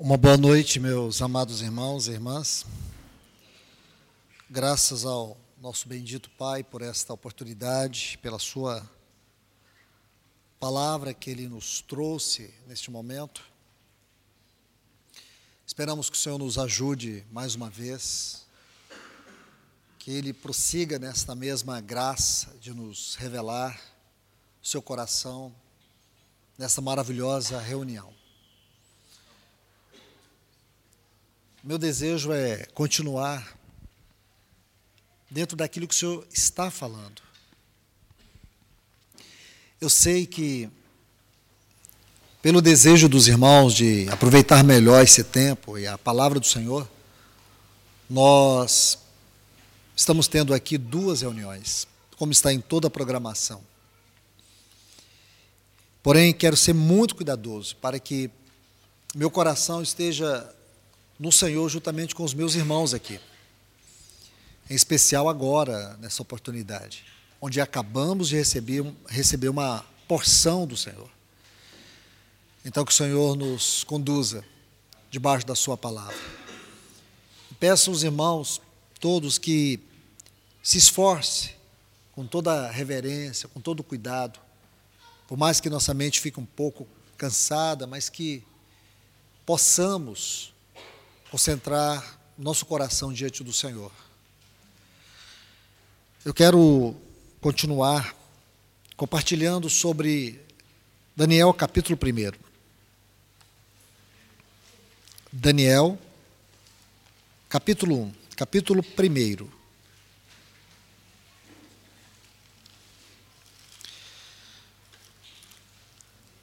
Uma boa noite, meus amados irmãos e irmãs. Graças ao nosso bendito Pai por esta oportunidade, pela Sua palavra que Ele nos trouxe neste momento. Esperamos que o Senhor nos ajude mais uma vez, que Ele prossiga nesta mesma graça de nos revelar o seu coração nessa maravilhosa reunião. Meu desejo é continuar dentro daquilo que o Senhor está falando. Eu sei que, pelo desejo dos irmãos de aproveitar melhor esse tempo e a palavra do Senhor, nós estamos tendo aqui duas reuniões, como está em toda a programação. Porém, quero ser muito cuidadoso para que meu coração esteja no Senhor juntamente com os meus irmãos aqui. Em especial agora, nessa oportunidade, onde acabamos de receber, receber uma porção do Senhor. Então, que o Senhor nos conduza debaixo da Sua palavra. Peço aos irmãos, todos, que se esforce com toda reverência, com todo cuidado, por mais que nossa mente fique um pouco cansada, mas que possamos concentrar nosso coração diante do Senhor. Eu quero continuar compartilhando sobre Daniel capítulo 1. Daniel capítulo 1, capítulo 1.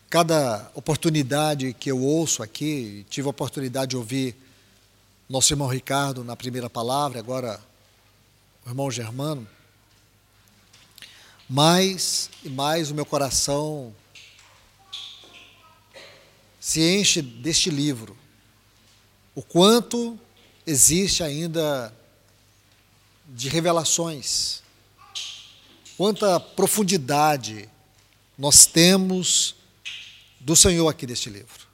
Cada oportunidade que eu ouço aqui, tive a oportunidade de ouvir nosso irmão Ricardo na primeira palavra, agora o irmão Germano, mais e mais o meu coração se enche deste livro. O quanto existe ainda de revelações, quanta profundidade nós temos do Senhor aqui deste livro.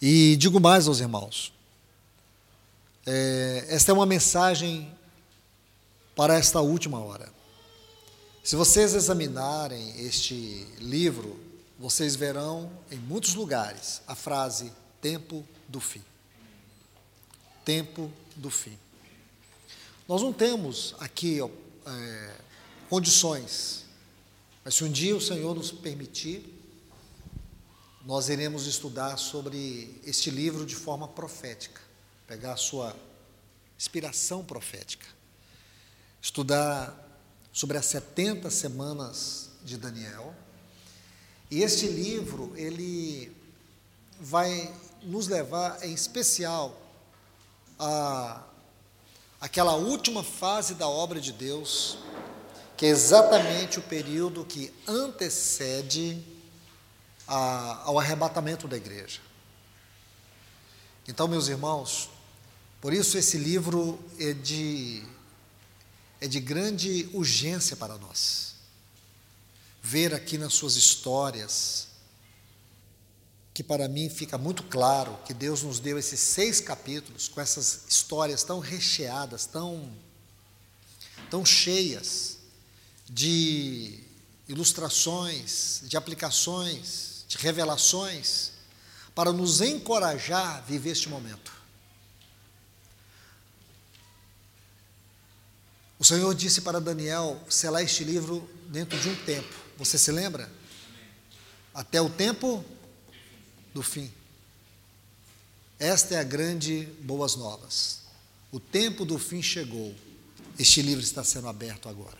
E digo mais aos irmãos, é, esta é uma mensagem para esta última hora. Se vocês examinarem este livro, vocês verão em muitos lugares a frase tempo do fim. Tempo do fim. Nós não temos aqui é, condições, mas se um dia o Senhor nos permitir, nós iremos estudar sobre este livro de forma profética pegar a sua inspiração profética, estudar sobre as 70 semanas de Daniel. E este livro, ele vai nos levar em especial a aquela última fase da obra de Deus, que é exatamente o período que antecede a, ao arrebatamento da igreja. Então, meus irmãos, por isso, esse livro é de, é de grande urgência para nós. Ver aqui nas suas histórias, que para mim fica muito claro que Deus nos deu esses seis capítulos com essas histórias tão recheadas, tão, tão cheias de ilustrações, de aplicações, de revelações, para nos encorajar a viver este momento. O Senhor disse para Daniel selar este livro dentro de um tempo. Você se lembra? Até o tempo do fim. Esta é a grande boas novas. O tempo do fim chegou. Este livro está sendo aberto agora.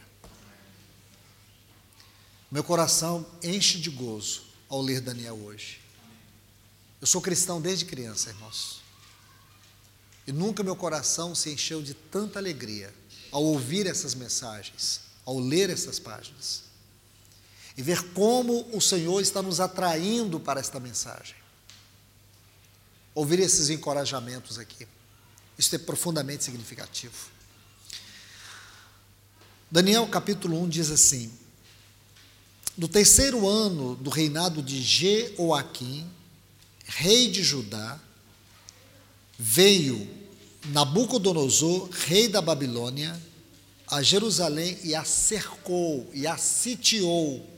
Meu coração enche de gozo ao ler Daniel hoje. Eu sou cristão desde criança, irmãos. E nunca meu coração se encheu de tanta alegria ao ouvir essas mensagens, ao ler essas páginas, e ver como o Senhor está nos atraindo para esta mensagem. Ouvir esses encorajamentos aqui, isso é profundamente significativo. Daniel capítulo 1 diz assim: No terceiro ano do reinado de Jeoaquim, rei de Judá, veio Nabucodonosor, rei da Babilônia, a Jerusalém e a cercou e a sitiou.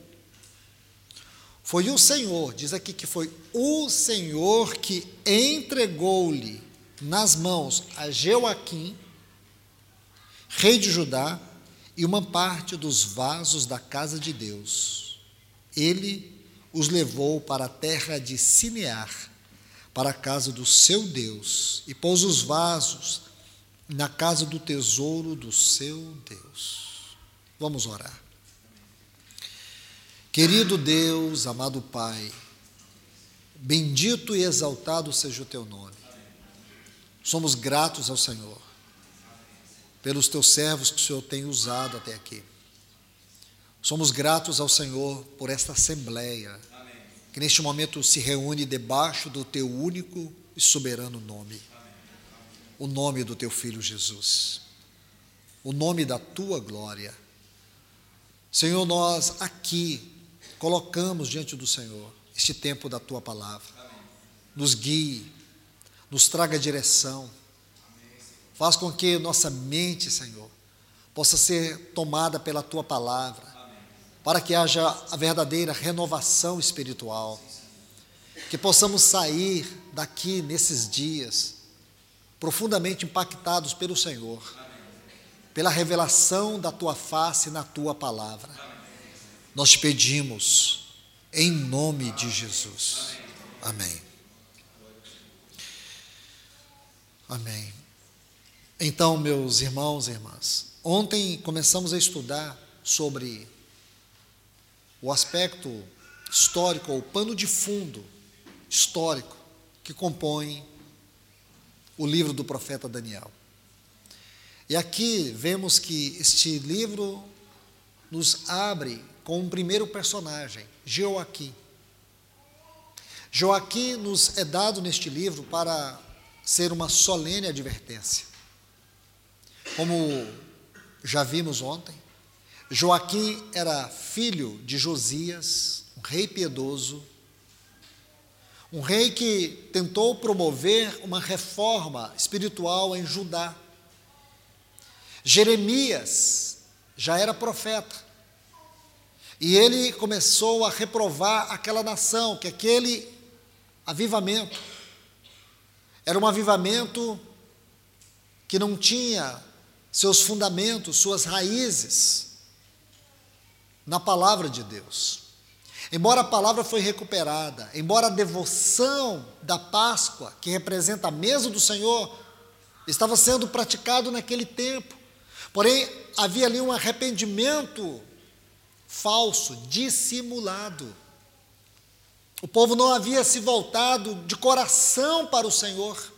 Foi o Senhor, diz aqui que foi o Senhor que entregou-lhe nas mãos a Joaquim, rei de Judá, e uma parte dos vasos da casa de Deus. Ele os levou para a terra de Sinear, para a casa do seu Deus, e pôs os vasos na casa do tesouro do seu Deus. Vamos orar. Querido Deus, amado Pai, bendito e exaltado seja o teu nome. Somos gratos ao Senhor pelos teus servos que o Senhor tem usado até aqui. Somos gratos ao Senhor por esta assembleia que neste momento se reúne debaixo do teu único e soberano nome. O nome do teu filho Jesus. O nome da tua glória. Senhor, nós aqui colocamos diante do Senhor este tempo da tua palavra. Nos guie, nos traga direção. Faz com que nossa mente, Senhor, possa ser tomada pela tua palavra, para que haja a verdadeira renovação espiritual. Que possamos sair daqui nesses dias profundamente impactados pelo Senhor, pela revelação da tua face na tua palavra. Nós te pedimos, em nome de Jesus. Amém. Amém. Então, meus irmãos e irmãs, ontem começamos a estudar sobre o aspecto histórico, ou pano de fundo histórico que compõe o livro do profeta Daniel. E aqui vemos que este livro nos abre com um primeiro personagem, Joaquim. Joaquim nos é dado neste livro para ser uma solene advertência. Como já vimos ontem, Joaquim era filho de Josias, um rei piedoso, um rei que tentou promover uma reforma espiritual em Judá. Jeremias já era profeta. E ele começou a reprovar aquela nação, que aquele avivamento era um avivamento que não tinha seus fundamentos, suas raízes na palavra de Deus. Embora a palavra foi recuperada, embora a devoção da Páscoa, que representa a mesa do Senhor, estava sendo praticado naquele tempo, porém havia ali um arrependimento falso, dissimulado. O povo não havia se voltado de coração para o Senhor.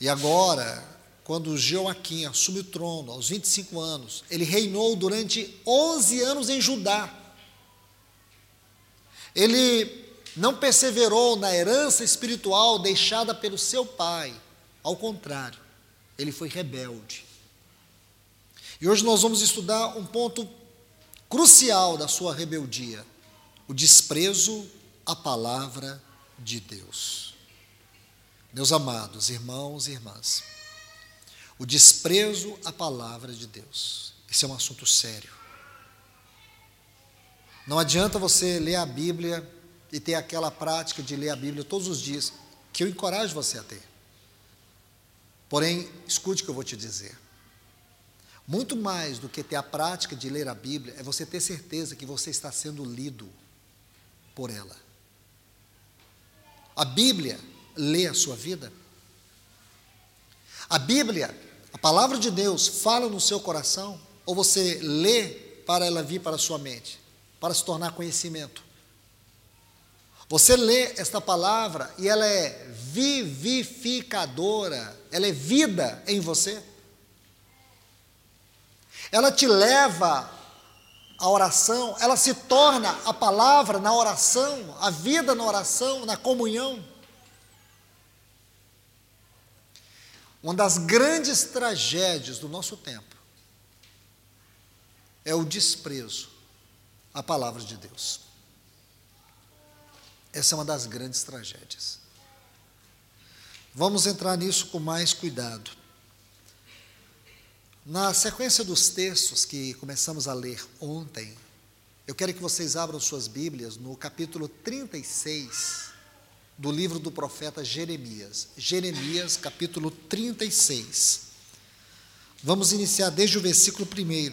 E agora, quando Joaquim assume o trono aos 25 anos, ele reinou durante 11 anos em Judá. Ele não perseverou na herança espiritual deixada pelo seu pai, ao contrário, ele foi rebelde. E hoje nós vamos estudar um ponto crucial da sua rebeldia: o desprezo à palavra de Deus. Meus amados irmãos e irmãs, o desprezo à palavra de Deus, esse é um assunto sério. Não adianta você ler a Bíblia e ter aquela prática de ler a Bíblia todos os dias, que eu encorajo você a ter. Porém, escute o que eu vou te dizer. Muito mais do que ter a prática de ler a Bíblia, é você ter certeza que você está sendo lido por ela. A Bíblia lê a sua vida. A Bíblia, a palavra de Deus, fala no seu coração, ou você lê para ela vir para a sua mente, para se tornar conhecimento. Você lê esta palavra e ela é vivificadora, ela é vida em você. Ela te leva à oração, ela se torna a palavra na oração, a vida na oração, na comunhão. Uma das grandes tragédias do nosso tempo é o desprezo à palavra de Deus. Essa é uma das grandes tragédias. Vamos entrar nisso com mais cuidado. Na sequência dos textos que começamos a ler ontem, eu quero que vocês abram suas Bíblias no capítulo 36 do livro do profeta Jeremias. Jeremias, capítulo 36. Vamos iniciar desde o versículo 1.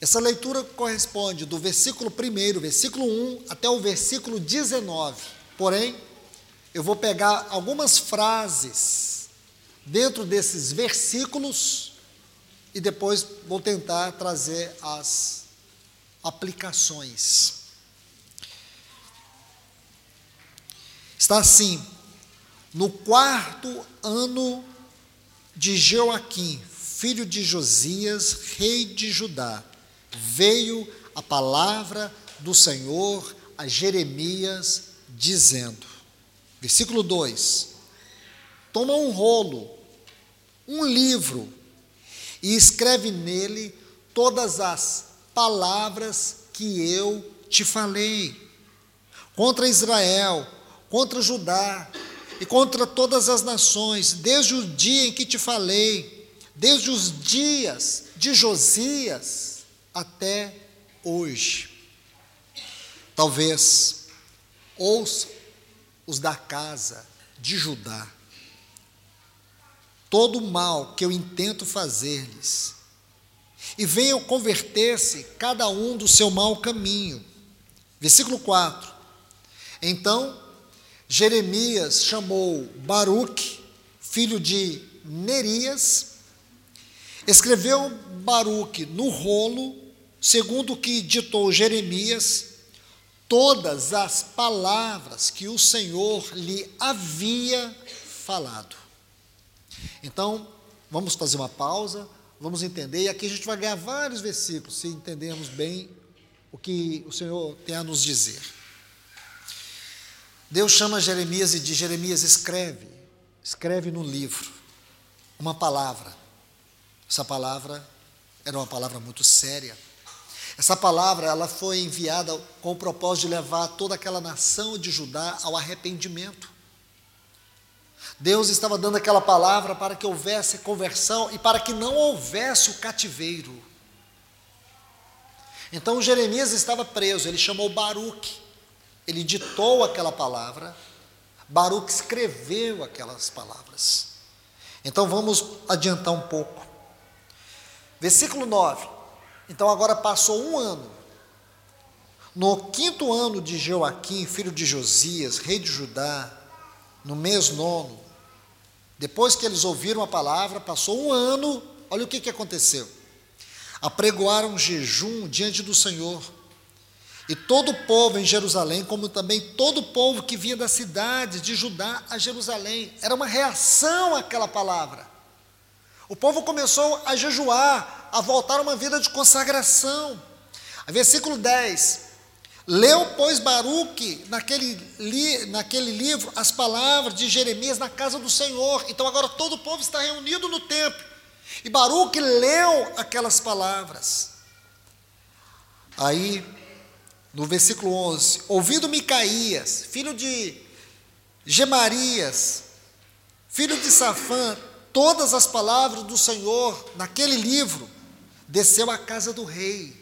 Essa leitura corresponde do versículo 1, versículo 1, até o versículo 19. Porém, eu vou pegar algumas frases dentro desses versículos e depois vou tentar trazer as aplicações. Está assim: no quarto ano de Joaquim, filho de Josias, rei de Judá, veio a palavra do Senhor a Jeremias, dizendo: versículo 2: Toma um rolo um livro e escreve nele todas as palavras que eu te falei contra Israel, contra Judá e contra todas as nações, desde o dia em que te falei, desde os dias de Josias até hoje. Talvez ouça os da casa de Judá todo o mal que eu intento fazer-lhes, e venham converter-se cada um do seu mau caminho. Versículo 4. Então Jeremias chamou Baruque, filho de Nerias, escreveu Baruque no rolo, segundo o que ditou Jeremias, todas as palavras que o Senhor lhe havia falado. Então, vamos fazer uma pausa, vamos entender, e aqui a gente vai ganhar vários versículos, se entendermos bem o que o Senhor tem a nos dizer. Deus chama Jeremias e diz: Jeremias, escreve, escreve no livro uma palavra. Essa palavra era uma palavra muito séria. Essa palavra ela foi enviada com o propósito de levar toda aquela nação de Judá ao arrependimento. Deus estava dando aquela palavra para que houvesse conversão e para que não houvesse o cativeiro. Então Jeremias estava preso, ele chamou Baruque, ele ditou aquela palavra, Baruque escreveu aquelas palavras. Então vamos adiantar um pouco. Versículo 9. Então agora passou um ano. No quinto ano de Joaquim, filho de Josias, rei de Judá, no mês nono, depois que eles ouviram a palavra, passou um ano, olha o que, que aconteceu. Apregoaram um jejum diante do Senhor. E todo o povo em Jerusalém, como também todo o povo que vinha da cidade de Judá a Jerusalém, era uma reação àquela palavra. O povo começou a jejuar, a voltar a uma vida de consagração. Versículo 10: Leu, pois, Baruque, naquele, li, naquele livro, as palavras de Jeremias na casa do Senhor. Então agora todo o povo está reunido no templo. E Baruque leu aquelas palavras. Aí, no versículo 11: Ouvindo Micaías, filho de Gemarias, filho de Safã, todas as palavras do Senhor naquele livro, desceu à casa do rei.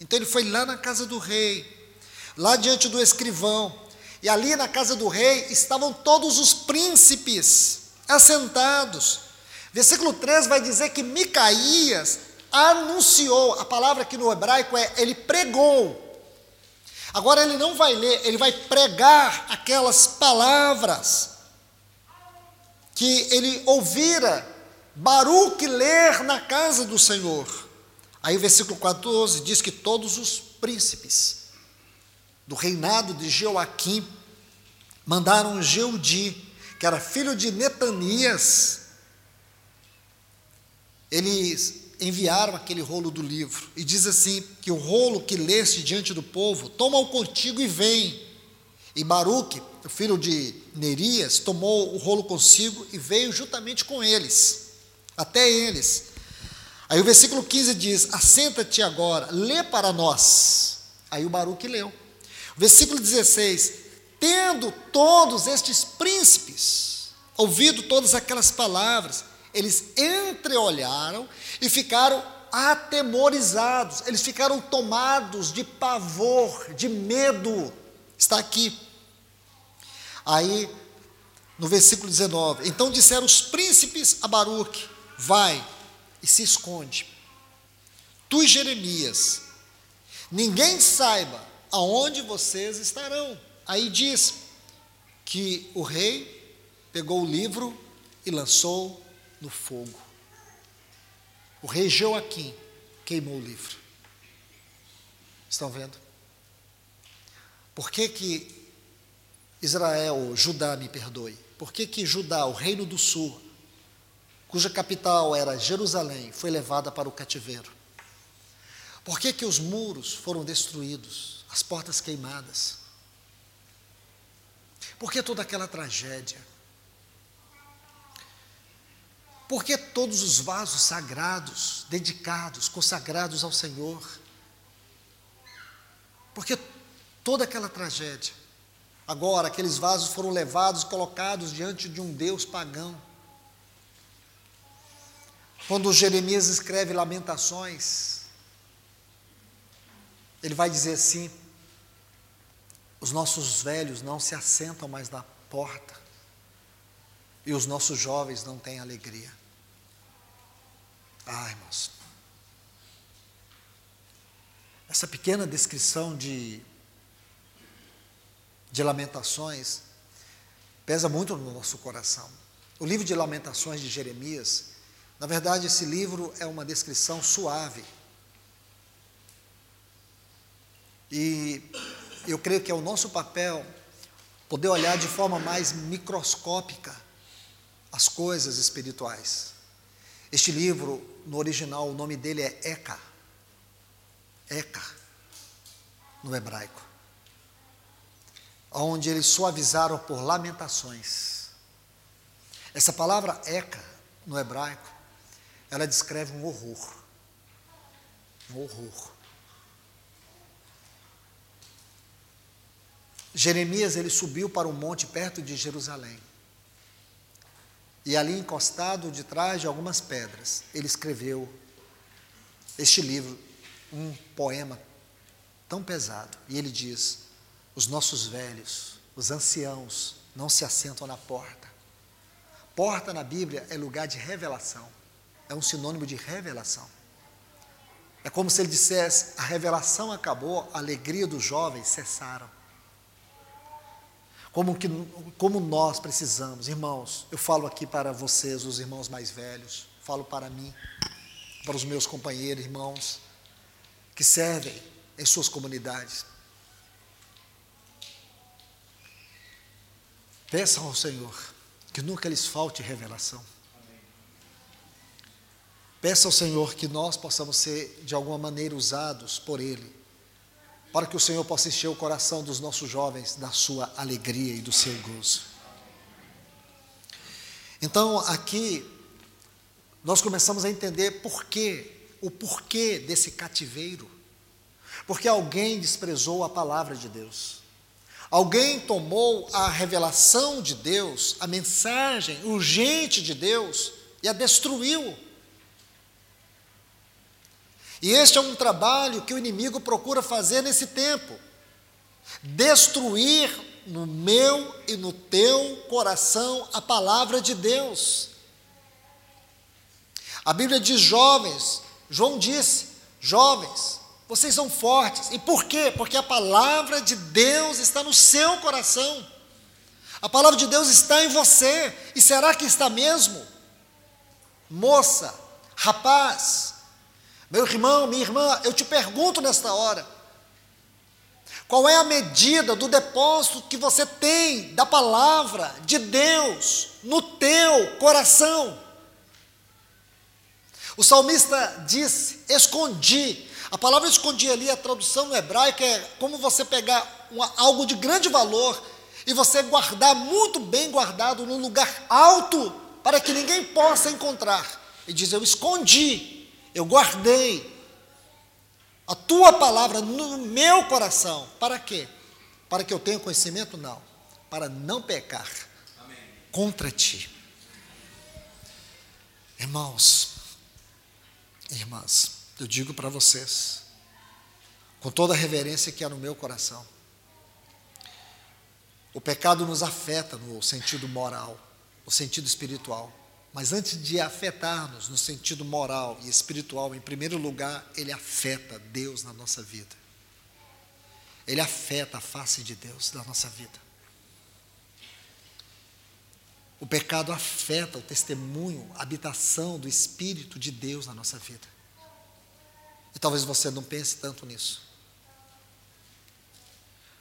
Então ele foi lá na casa do rei lá diante do escrivão. E ali na casa do rei estavam todos os príncipes assentados. Versículo 3 vai dizer que Micaías anunciou, a palavra aqui no hebraico é ele pregou. Agora ele não vai ler, ele vai pregar aquelas palavras que ele ouvira Baruque ler na casa do Senhor. Aí o versículo 14 diz que todos os príncipes do reinado de Joaquim, mandaram Jeudi, que era filho de Netanias, eles enviaram aquele rolo do livro, e diz assim: que o rolo que leste diante do povo, toma-o contigo e vem. E Baruque, o filho de Nerias, tomou o rolo consigo e veio juntamente com eles, até eles. Aí o versículo 15 diz: Assenta-te agora, lê para nós. Aí o Baruque leu. Versículo 16: Tendo todos estes príncipes ouvido todas aquelas palavras, eles entreolharam e ficaram atemorizados, eles ficaram tomados de pavor, de medo. Está aqui. Aí, no versículo 19: Então disseram os príncipes a Baruque: Vai e se esconde. Tu e Jeremias, ninguém saiba aonde vocês estarão. Aí diz que o rei pegou o livro e lançou no fogo. O rei Joaquim queimou o livro. Estão vendo? Por que que Israel, Judá, me perdoe? Por que que Judá, o reino do sul, cuja capital era Jerusalém, foi levada para o cativeiro? Por que que os muros foram destruídos, as portas queimadas? Por que toda aquela tragédia? Por que todos os vasos sagrados, dedicados, consagrados ao Senhor? Porque toda aquela tragédia. Agora, aqueles vasos foram levados, colocados diante de um Deus pagão. Quando Jeremias escreve Lamentações, ele vai dizer assim: os nossos velhos não se assentam mais na porta, e os nossos jovens não têm alegria. Ah, irmãos. Essa pequena descrição de, de Lamentações pesa muito no nosso coração. O livro de Lamentações de Jeremias, na verdade, esse livro é uma descrição suave. E eu creio que é o nosso papel poder olhar de forma mais microscópica as coisas espirituais. Este livro, no original, o nome dele é Eka. Eka, no hebraico. Onde eles suavizaram por lamentações. Essa palavra Eka, no hebraico, ela descreve um horror. Um horror. Jeremias ele subiu para um monte perto de Jerusalém. E ali encostado de trás de algumas pedras, ele escreveu este livro, um poema tão pesado. E ele diz: Os nossos velhos, os anciãos, não se assentam na porta. Porta na Bíblia é lugar de revelação, é um sinônimo de revelação. É como se ele dissesse: a revelação acabou, a alegria dos jovens cessaram como, que, como nós precisamos. Irmãos, eu falo aqui para vocês, os irmãos mais velhos, falo para mim, para os meus companheiros, irmãos, que servem em suas comunidades. Peçam ao Senhor que nunca lhes falte revelação. Peça ao Senhor que nós possamos ser, de alguma maneira, usados por Ele para que o Senhor possa encher o coração dos nossos jovens da sua alegria e do seu gozo. Então, aqui, nós começamos a entender por quê, o porquê desse cativeiro. Porque alguém desprezou a palavra de Deus. Alguém tomou a revelação de Deus, a mensagem urgente de Deus, e a destruiu. E este é um trabalho que o inimigo procura fazer nesse tempo destruir no meu e no teu coração a palavra de Deus. A Bíblia diz: jovens, João disse, jovens, vocês são fortes. E por quê? Porque a palavra de Deus está no seu coração. A palavra de Deus está em você. E será que está mesmo? Moça, rapaz, meu irmão, minha irmã, eu te pergunto nesta hora: qual é a medida do depósito que você tem da palavra de Deus no teu coração? O salmista disse: escondi. A palavra escondi ali, a tradução no hebraico é como você pegar uma, algo de grande valor e você guardar muito bem guardado num lugar alto para que ninguém possa encontrar. E diz: Eu escondi eu guardei a tua palavra no meu coração. Para quê? Para que eu tenha conhecimento? Não. Para não pecar. Contra ti. Irmãos, irmãs, eu digo para vocês, com toda a reverência que há no meu coração, o pecado nos afeta no sentido moral, no sentido espiritual. Mas antes de afetar-nos no sentido moral e espiritual, em primeiro lugar, ele afeta Deus na nossa vida. Ele afeta a face de Deus na nossa vida. O pecado afeta o testemunho, a habitação do Espírito de Deus na nossa vida. E talvez você não pense tanto nisso.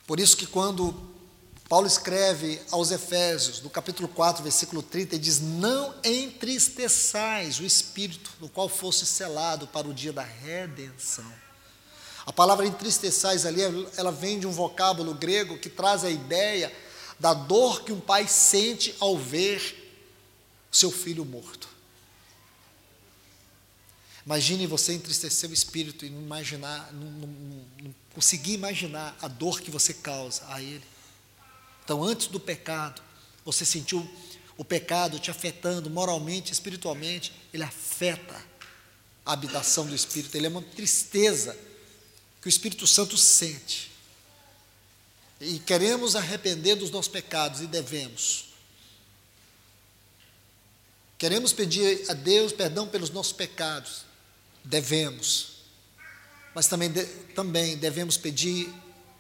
Por isso que quando Paulo escreve aos Efésios, no capítulo 4, versículo 30, ele diz: Não entristeçais o espírito, no qual fosse selado para o dia da redenção. A palavra entristeçais ali, ela vem de um vocábulo grego que traz a ideia da dor que um pai sente ao ver seu filho morto. Imagine você entristecer o espírito e não imaginar, não, não, não conseguir imaginar a dor que você causa a ele. Então, antes do pecado, você sentiu o pecado te afetando moralmente, espiritualmente, ele afeta a habitação do Espírito, ele é uma tristeza que o Espírito Santo sente. E queremos arrepender dos nossos pecados e devemos. Queremos pedir a Deus perdão pelos nossos pecados, devemos. Mas também, também devemos pedir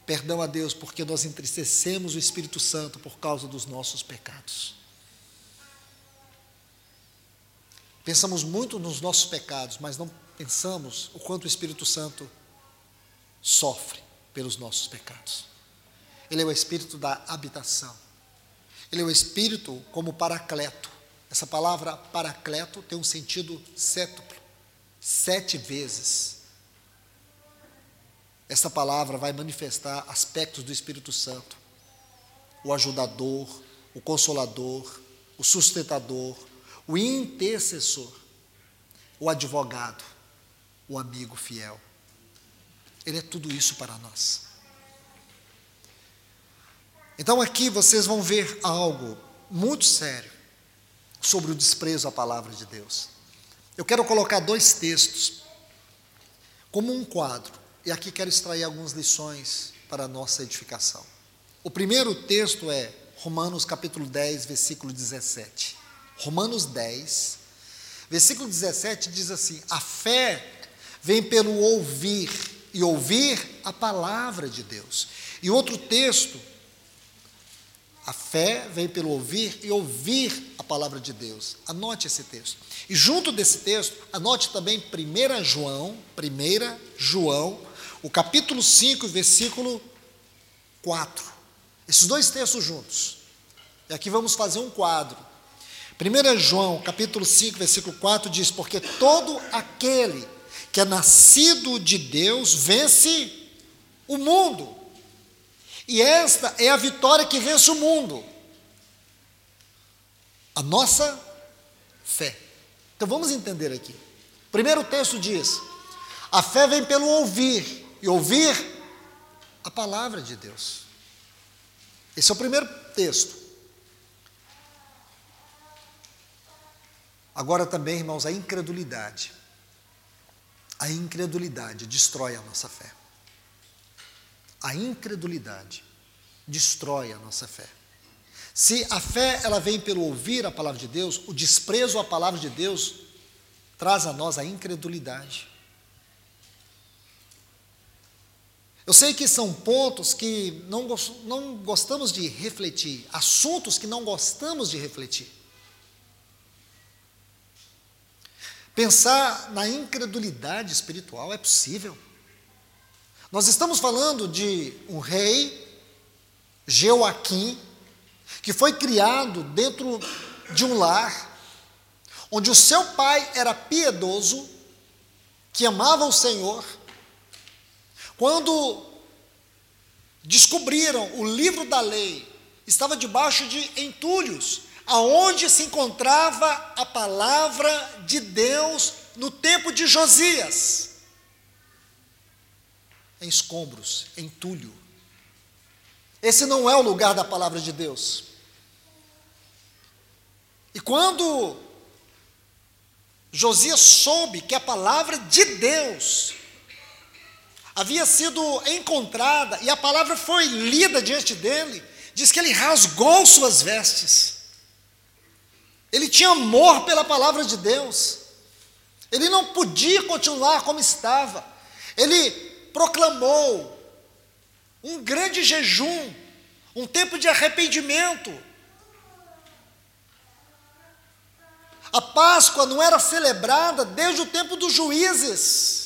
perdão a Deus porque nós entristecemos o Espírito Santo por causa dos nossos pecados. Pensamos muito nos nossos pecados, mas não pensamos o quanto o Espírito Santo sofre pelos nossos pecados. Ele é o Espírito da habitação. Ele é o Espírito como paracleto. Essa palavra paracleto tem um sentido sétuplo, sete vezes essa palavra vai manifestar aspectos do Espírito Santo: o ajudador, o consolador, o sustentador, o intercessor, o advogado, o amigo fiel. Ele é tudo isso para nós. Então aqui vocês vão ver algo muito sério sobre o desprezo à palavra de Deus. Eu quero colocar dois textos como um quadro. E aqui quero extrair algumas lições para a nossa edificação. O primeiro texto é Romanos capítulo 10, versículo 17. Romanos 10, versículo 17 diz assim: A fé vem pelo ouvir, e ouvir a palavra de Deus. E outro texto, a fé vem pelo ouvir e ouvir a palavra de Deus. Anote esse texto. E junto desse texto, anote também 1 João, 1 João, o capítulo 5, versículo 4. Esses dois textos juntos. E aqui vamos fazer um quadro. 1 João, capítulo 5, versículo 4 diz: Porque todo aquele que é nascido de Deus vence o mundo. E esta é a vitória que vence o mundo. A nossa fé. Então vamos entender aqui. Primeiro texto diz: A fé vem pelo ouvir, e ouvir a palavra de Deus. Esse é o primeiro texto. Agora também, irmãos, a incredulidade. A incredulidade destrói a nossa fé. A incredulidade destrói a nossa fé. Se a fé ela vem pelo ouvir a palavra de Deus, o desprezo à palavra de Deus traz a nós a incredulidade. Eu sei que são pontos que não, não gostamos de refletir, assuntos que não gostamos de refletir. Pensar na incredulidade espiritual é possível. Nós estamos falando de um rei, Joaquim, que foi criado dentro de um lar, onde o seu pai era piedoso, que amava o Senhor, quando descobriram o livro da lei, estava debaixo de entulhos, aonde se encontrava a palavra de Deus no tempo de Josias. Em escombros, entulho. Esse não é o lugar da palavra de Deus. E quando Josias soube que a palavra de Deus havia sido encontrada e a palavra foi lida diante dele, diz que ele rasgou suas vestes. Ele tinha amor pela palavra de Deus. Ele não podia continuar como estava. Ele proclamou um grande jejum, um tempo de arrependimento. A Páscoa não era celebrada desde o tempo dos juízes.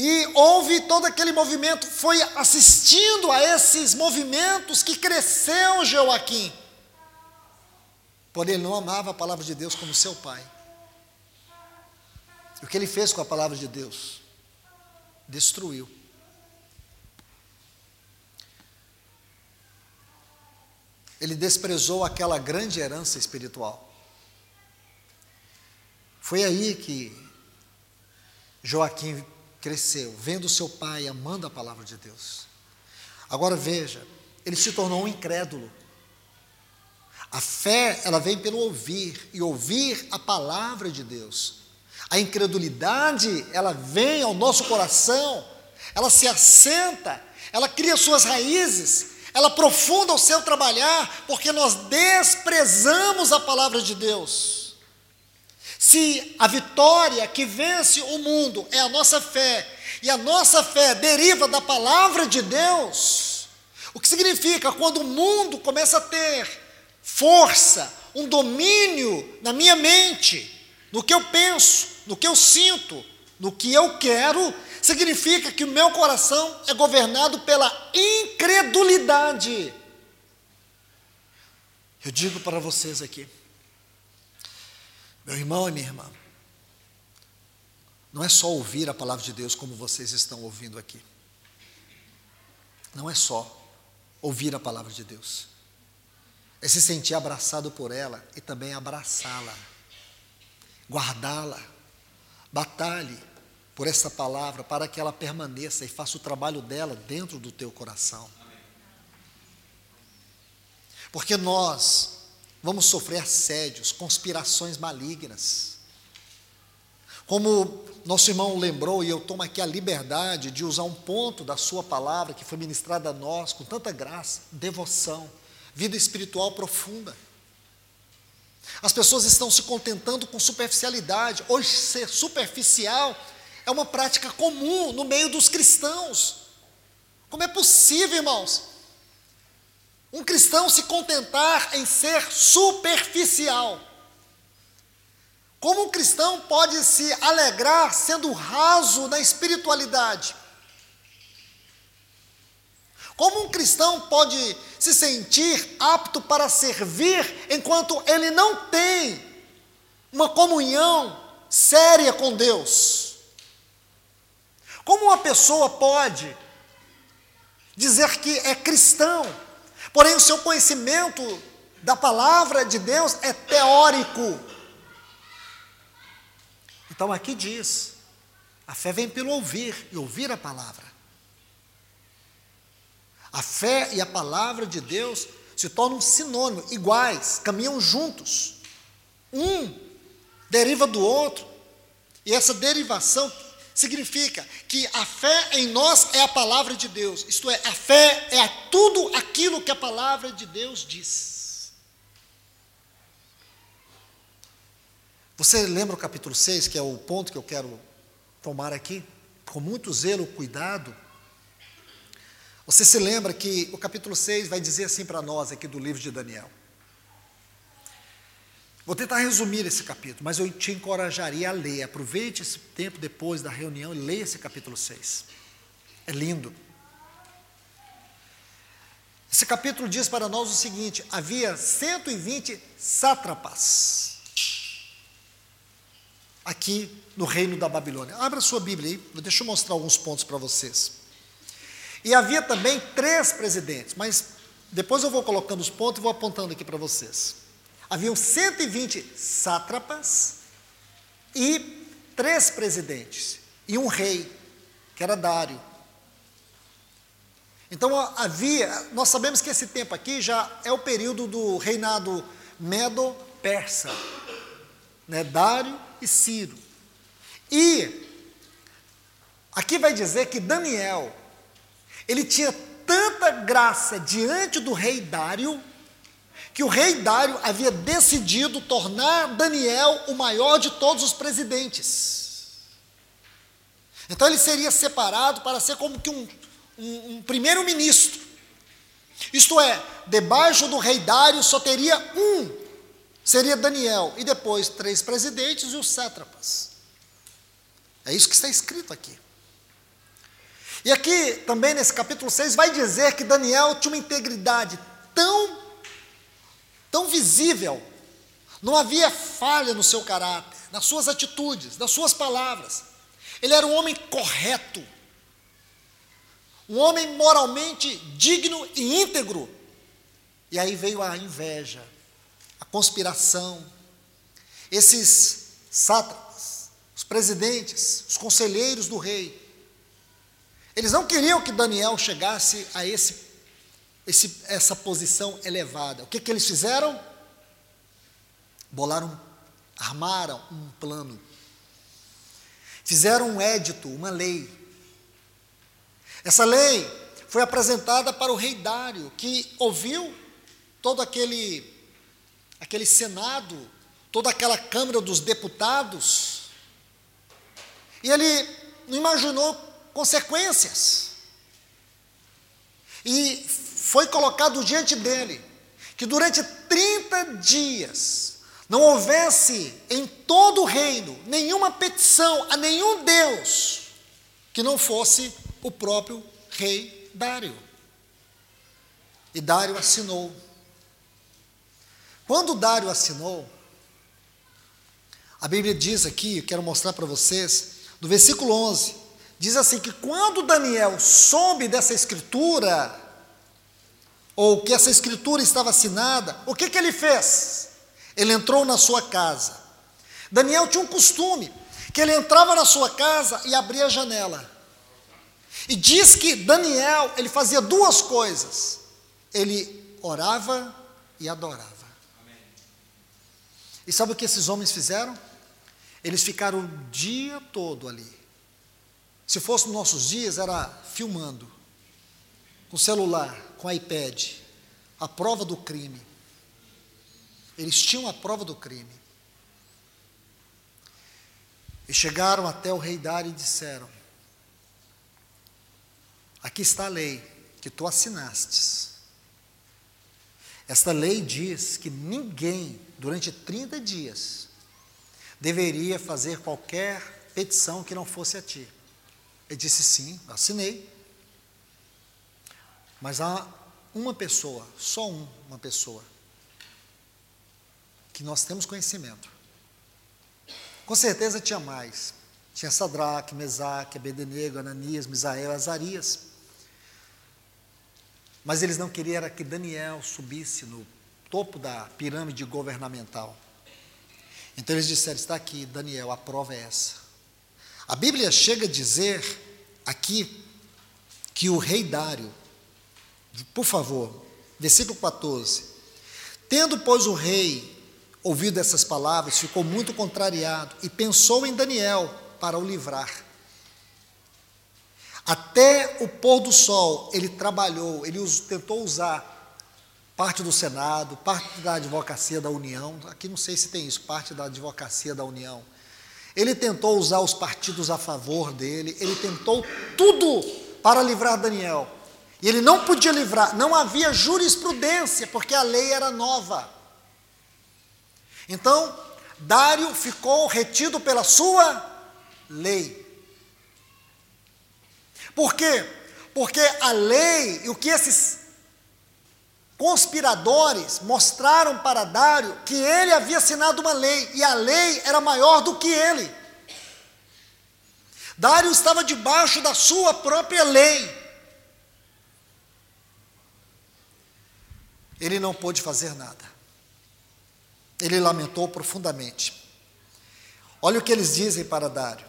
E houve todo aquele movimento, foi assistindo a esses movimentos que cresceu Joaquim. Porém, ele não amava a palavra de Deus como seu pai. O que ele fez com a palavra de Deus? Destruiu. Ele desprezou aquela grande herança espiritual. Foi aí que Joaquim cresceu, vendo seu pai amando a palavra de Deus. Agora veja, ele se tornou um incrédulo. A fé, ela vem pelo ouvir, e ouvir a palavra de Deus. A incredulidade, ela vem ao nosso coração, ela se assenta, ela cria suas raízes, ela aprofunda o seu trabalhar, porque nós desprezamos a palavra de Deus. Se a vitória que vence o mundo é a nossa fé, e a nossa fé deriva da palavra de Deus, o que significa quando o mundo começa a ter força, um domínio na minha mente, no que eu penso, no que eu sinto, no que eu quero, significa que o meu coração é governado pela incredulidade. Eu digo para vocês aqui, meu irmão e minha irmã, não é só ouvir a palavra de Deus como vocês estão ouvindo aqui. Não é só ouvir a palavra de Deus é se sentir abraçado por ela e também abraçá-la, guardá-la. Batalhe por essa palavra para que ela permaneça e faça o trabalho dela dentro do teu coração. Porque nós vamos sofrer assédios, conspirações malignas. Como nosso irmão lembrou, e eu tomo aqui a liberdade de usar um ponto da sua palavra que foi ministrada a nós com tanta graça, devoção vida espiritual profunda. As pessoas estão se contentando com superficialidade. Hoje, ser superficial é uma prática comum no meio dos cristãos. Como é possível, irmãos? Um cristão se contentar em ser superficial. Como um cristão pode se alegrar sendo raso na espiritualidade? Como um cristão pode se sentir apto para servir enquanto ele não tem uma comunhão séria com Deus? Como uma pessoa pode dizer que é cristão, porém o seu conhecimento da palavra de Deus é teórico? Então aqui diz: a fé vem pelo ouvir e ouvir a palavra. A fé e a palavra de Deus se tornam sinônimo, iguais, caminham juntos. Um deriva do outro. E essa derivação significa que a fé em nós é a palavra de Deus, isto é, a fé é tudo aquilo que a palavra de Deus diz. Você lembra o capítulo 6, que é o ponto que eu quero tomar aqui? Com muito zelo, cuidado você se lembra que o capítulo 6 vai dizer assim para nós aqui do livro de Daniel. Vou tentar resumir esse capítulo, mas eu te encorajaria a ler. Aproveite esse tempo depois da reunião e leia esse capítulo 6. É lindo. Esse capítulo diz para nós o seguinte: havia 120 sátrapas aqui no reino da Babilônia. Abra sua Bíblia aí, deixa eu mostrar alguns pontos para vocês. E havia também três presidentes, mas depois eu vou colocando os pontos e vou apontando aqui para vocês. Haviam 120 sátrapas e três presidentes, e um rei, que era Dário. Então havia, nós sabemos que esse tempo aqui já é o período do reinado Medo-Persa, né, Dário e Ciro. E aqui vai dizer que Daniel, ele tinha tanta graça diante do rei Dário, que o rei Dário havia decidido tornar Daniel o maior de todos os presidentes. Então ele seria separado para ser como que um, um, um primeiro-ministro. Isto é, debaixo do rei Dário só teria um, seria Daniel, e depois três presidentes e os sátrapas. É isso que está escrito aqui. E aqui, também nesse capítulo 6, vai dizer que Daniel tinha uma integridade tão, tão visível, não havia falha no seu caráter, nas suas atitudes, nas suas palavras. Ele era um homem correto, um homem moralmente digno e íntegro. E aí veio a inveja, a conspiração, esses sátrapas, os presidentes, os conselheiros do rei. Eles não queriam que Daniel chegasse a esse, esse, essa posição elevada. O que, que eles fizeram? Bolaram, armaram um plano fizeram um édito, uma lei. Essa lei foi apresentada para o rei Dário, que ouviu todo aquele aquele senado, toda aquela câmara dos deputados, e ele não imaginou consequências. E foi colocado diante dele que durante 30 dias não houvesse em todo o reino nenhuma petição a nenhum Deus que não fosse o próprio rei Dário. E Dário assinou. Quando Dário assinou, a Bíblia diz aqui, eu quero mostrar para vocês, no versículo 11, diz assim: que quando Daniel soube dessa escritura, ou que essa escritura estava assinada, o que, que ele fez? Ele entrou na sua casa. Daniel tinha um costume, que ele entrava na sua casa e abria a janela. E diz que Daniel, ele fazia duas coisas. Ele orava e adorava. E sabe o que esses homens fizeram? Eles ficaram o dia todo ali. Se fosse nos nossos dias, era filmando, com celular, com iPad, a prova do crime. Eles tinham a prova do crime. E chegaram até o rei Dário e disseram: Aqui está a lei que tu assinastes. Esta lei diz que ninguém, durante 30 dias, deveria fazer qualquer petição que não fosse a ti. Ele disse: Sim, assinei. Mas há uma pessoa, só um, uma pessoa, que nós temos conhecimento. Com certeza tinha mais. Tinha Sadraque, Mesaque, Abednego, Ananias, Misael, Azarias. Mas eles não queriam era que Daniel subisse no topo da pirâmide governamental. Então eles disseram: está aqui, Daniel, a prova é essa. A Bíblia chega a dizer aqui que o rei Dário, por favor, versículo 14: Tendo, pois, o rei ouvido essas palavras, ficou muito contrariado e pensou em Daniel para o livrar. Até o pôr do sol, ele trabalhou, ele tentou usar parte do Senado, parte da advocacia da União, aqui não sei se tem isso, parte da advocacia da União. Ele tentou usar os partidos a favor dele, ele tentou tudo para livrar Daniel. E ele não podia livrar, não havia jurisprudência, porque a lei era nova. Então, Dário ficou retido pela sua lei. Por quê? Porque a lei e o que esses conspiradores mostraram para Dário que ele havia assinado uma lei e a lei era maior do que ele. Dário estava debaixo da sua própria lei. Ele não pôde fazer nada. Ele lamentou profundamente. Olha o que eles dizem para Dário.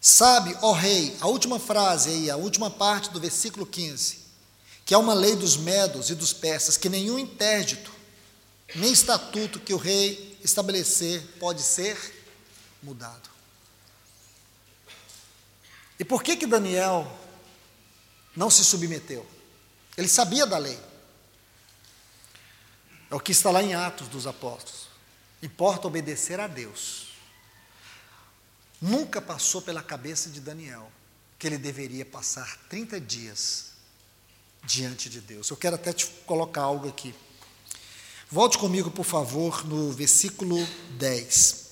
Sabe, ó rei, a última frase aí, a última parte do versículo 15. que há uma lei dos medos e dos persas que nenhum interdito, nem estatuto que o rei estabelecer pode ser mudado. E por que que Daniel não se submeteu? Ele sabia da lei. É o que está lá em Atos dos Apóstolos. Importa obedecer a Deus. Nunca passou pela cabeça de Daniel que ele deveria passar 30 dias diante de Deus. Eu quero até te colocar algo aqui. Volte comigo, por favor, no versículo 10.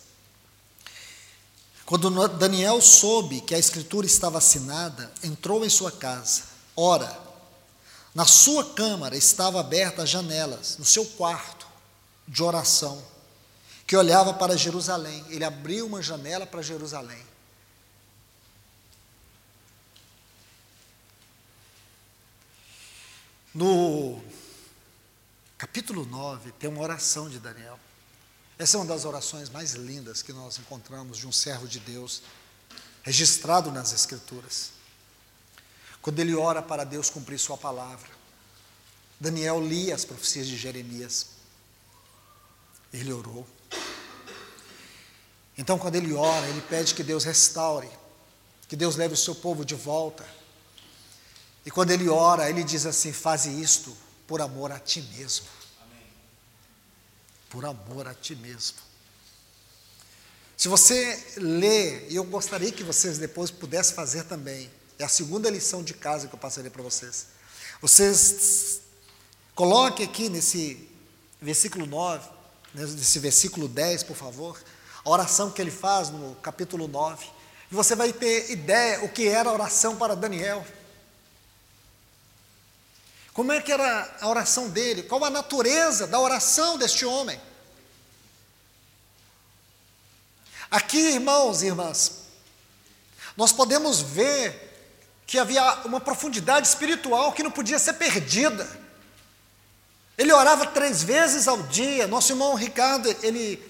Quando Daniel soube que a escritura estava assinada, entrou em sua casa. Ora, na sua câmara estavam abertas as janelas, no seu quarto de oração, que olhava para Jerusalém. Ele abriu uma janela para Jerusalém. No capítulo 9 tem uma oração de Daniel. Essa é uma das orações mais lindas que nós encontramos de um servo de Deus, registrado nas Escrituras. Quando ele ora para Deus cumprir Sua palavra. Daniel lia as profecias de Jeremias. Ele orou. Então, quando ele ora, ele pede que Deus restaure, que Deus leve o seu povo de volta. E quando ele ora, ele diz assim: Faze isto por amor a ti mesmo. Amém. Por amor a ti mesmo. Se você lê, e eu gostaria que vocês depois pudessem fazer também, é a segunda lição de casa que eu passarei para vocês. Vocês coloquem aqui nesse versículo 9, nesse versículo 10, por favor, a oração que ele faz no capítulo 9. E você vai ter ideia o que era a oração para Daniel. Como é que era a oração dele? Qual a natureza da oração deste homem? Aqui, irmãos e irmãs, nós podemos ver que havia uma profundidade espiritual que não podia ser perdida. Ele orava três vezes ao dia. Nosso irmão Ricardo, ele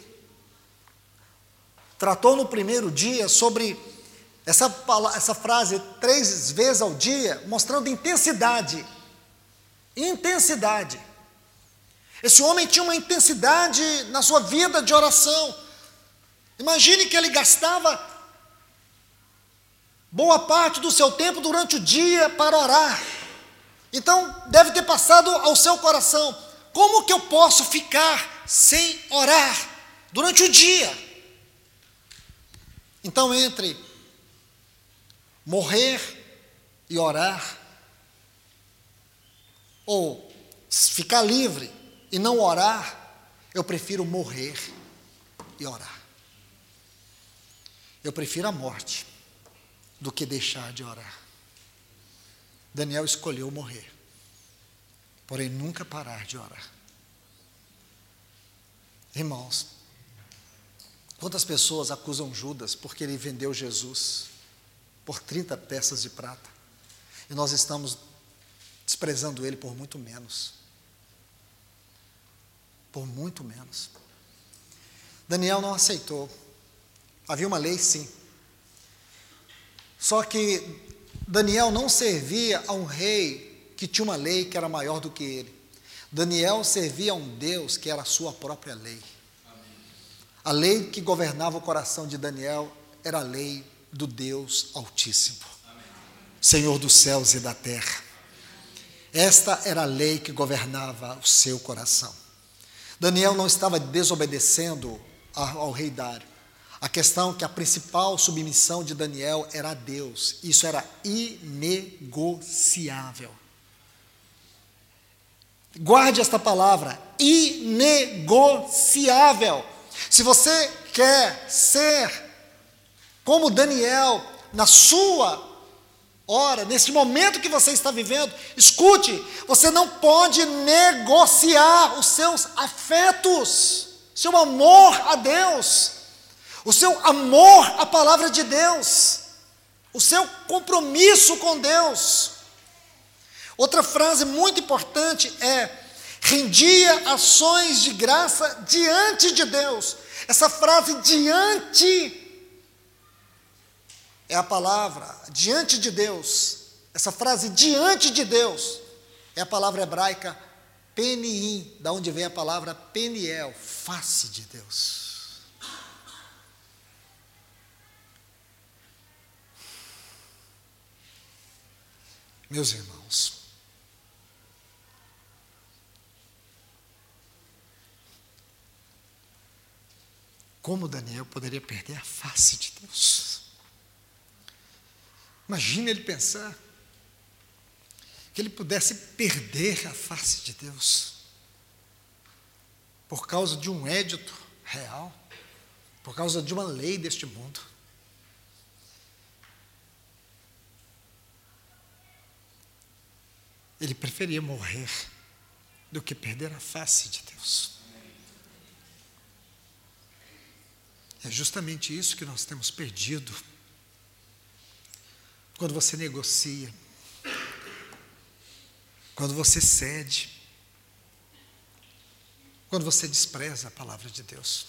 tratou no primeiro dia sobre essa, essa frase, três vezes ao dia, mostrando intensidade. Intensidade. Esse homem tinha uma intensidade na sua vida de oração. Imagine que ele gastava boa parte do seu tempo durante o dia para orar. Então, deve ter passado ao seu coração: como que eu posso ficar sem orar durante o dia? Então, entre morrer e orar, ou ficar livre e não orar, eu prefiro morrer e orar. Eu prefiro a morte do que deixar de orar. Daniel escolheu morrer, porém nunca parar de orar. Irmãos, quantas pessoas acusam Judas porque ele vendeu Jesus por 30 peças de prata? E nós estamos desprezando ele por muito menos. Por muito menos. Daniel não aceitou. Havia uma lei, sim, só que Daniel não servia a um rei que tinha uma lei que era maior do que ele. Daniel servia a um Deus que era a sua própria lei. A lei que governava o coração de Daniel era a lei do Deus Altíssimo, Senhor dos céus e da terra. Esta era a lei que governava o seu coração. Daniel não estava desobedecendo ao rei Dário. A questão que a principal submissão de Daniel era a Deus. Isso era inegociável. Guarde esta palavra, inegociável. Se você quer ser como Daniel na sua hora, nesse momento que você está vivendo, escute, você não pode negociar os seus afetos, seu amor a Deus o seu amor à palavra de Deus, o seu compromisso com Deus. Outra frase muito importante é: rendia ações de graça diante de Deus. Essa frase diante é a palavra diante de Deus. Essa frase diante de Deus é a palavra hebraica peniim, da onde vem a palavra peniel, face de Deus. Meus irmãos, como Daniel poderia perder a face de Deus? Imagina ele pensar que ele pudesse perder a face de Deus por causa de um édito real, por causa de uma lei deste mundo. Ele preferia morrer do que perder a face de Deus. É justamente isso que nós temos perdido. Quando você negocia, quando você cede, quando você despreza a palavra de Deus.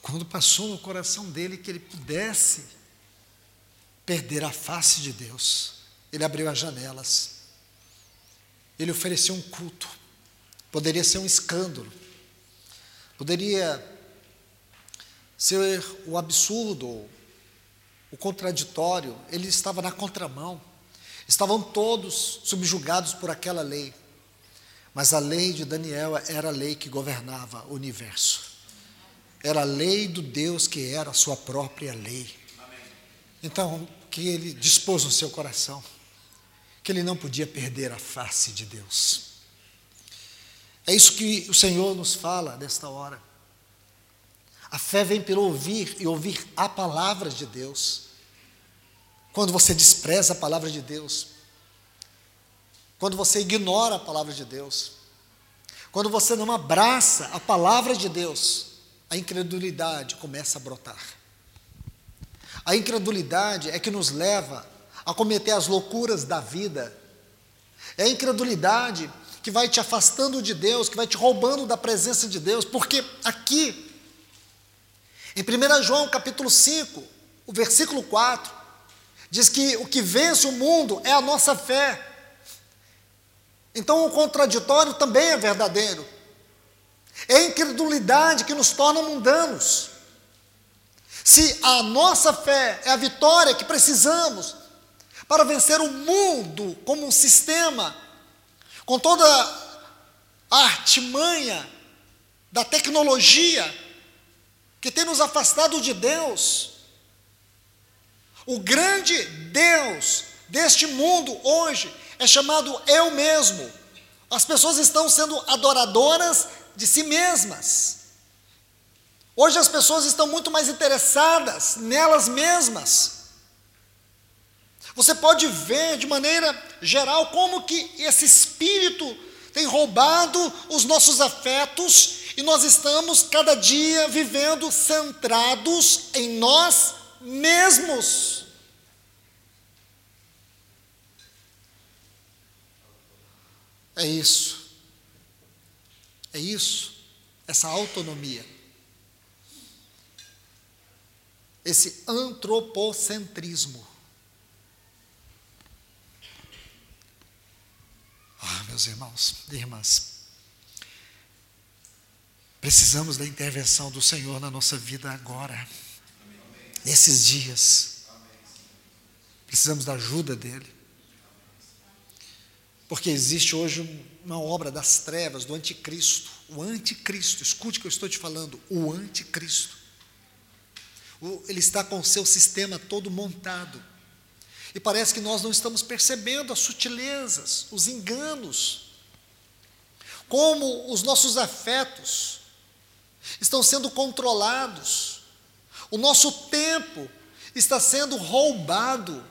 Quando passou no coração dele que ele pudesse perder a face de Deus. Ele abriu as janelas. Ele ofereceu um culto. Poderia ser um escândalo. Poderia ser o absurdo, o contraditório. Ele estava na contramão. Estavam todos subjugados por aquela lei. Mas a lei de Daniel era a lei que governava o universo. Era a lei do Deus que era a sua própria lei. Então, que ele dispôs no seu coração, que ele não podia perder a face de Deus. É isso que o Senhor nos fala nesta hora. A fé vem pelo ouvir e ouvir a palavra de Deus. Quando você despreza a palavra de Deus, quando você ignora a palavra de Deus, quando você não abraça a palavra de Deus, a incredulidade começa a brotar. A incredulidade é que nos leva a cometer as loucuras da vida. É a incredulidade que vai te afastando de Deus, que vai te roubando da presença de Deus, porque aqui, em 1 João capítulo 5, o versículo 4, diz que o que vence o mundo é a nossa fé. Então o contraditório também é verdadeiro. É a incredulidade que nos torna mundanos. Se a nossa fé é a vitória que precisamos para vencer o mundo como um sistema, com toda a artimanha da tecnologia que tem nos afastado de Deus, o grande Deus deste mundo hoje é chamado eu mesmo. As pessoas estão sendo adoradoras de si mesmas. Hoje as pessoas estão muito mais interessadas nelas mesmas. Você pode ver de maneira geral como que esse espírito tem roubado os nossos afetos e nós estamos cada dia vivendo centrados em nós mesmos. É isso. É isso. Essa autonomia. Esse antropocentrismo. Ah, meus irmãos e irmãs, precisamos da intervenção do Senhor na nossa vida agora, nesses dias. Precisamos da ajuda dEle. Porque existe hoje uma obra das trevas, do anticristo. O anticristo, escute o que eu estou te falando, o anticristo ele está com o seu sistema todo montado. E parece que nós não estamos percebendo as sutilezas, os enganos, como os nossos afetos estão sendo controlados, o nosso tempo está sendo roubado,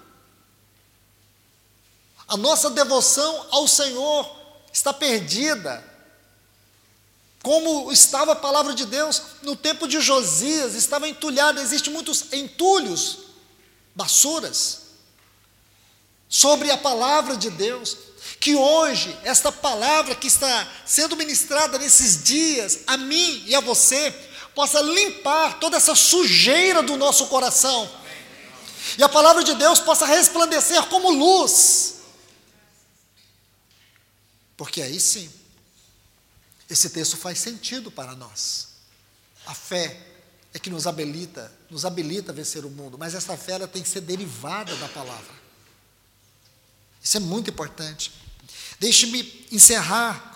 a nossa devoção ao Senhor está perdida. Como estava a palavra de Deus no tempo de Josias, estava entulhada, existem muitos entulhos, basuras, sobre a palavra de Deus. Que hoje, esta palavra que está sendo ministrada nesses dias, a mim e a você, possa limpar toda essa sujeira do nosso coração, e a palavra de Deus possa resplandecer como luz. Porque aí sim, esse texto faz sentido para nós. A fé é que nos habilita, nos habilita a vencer o mundo, mas essa fé ela tem que ser derivada da palavra. Isso é muito importante. Deixe-me encerrar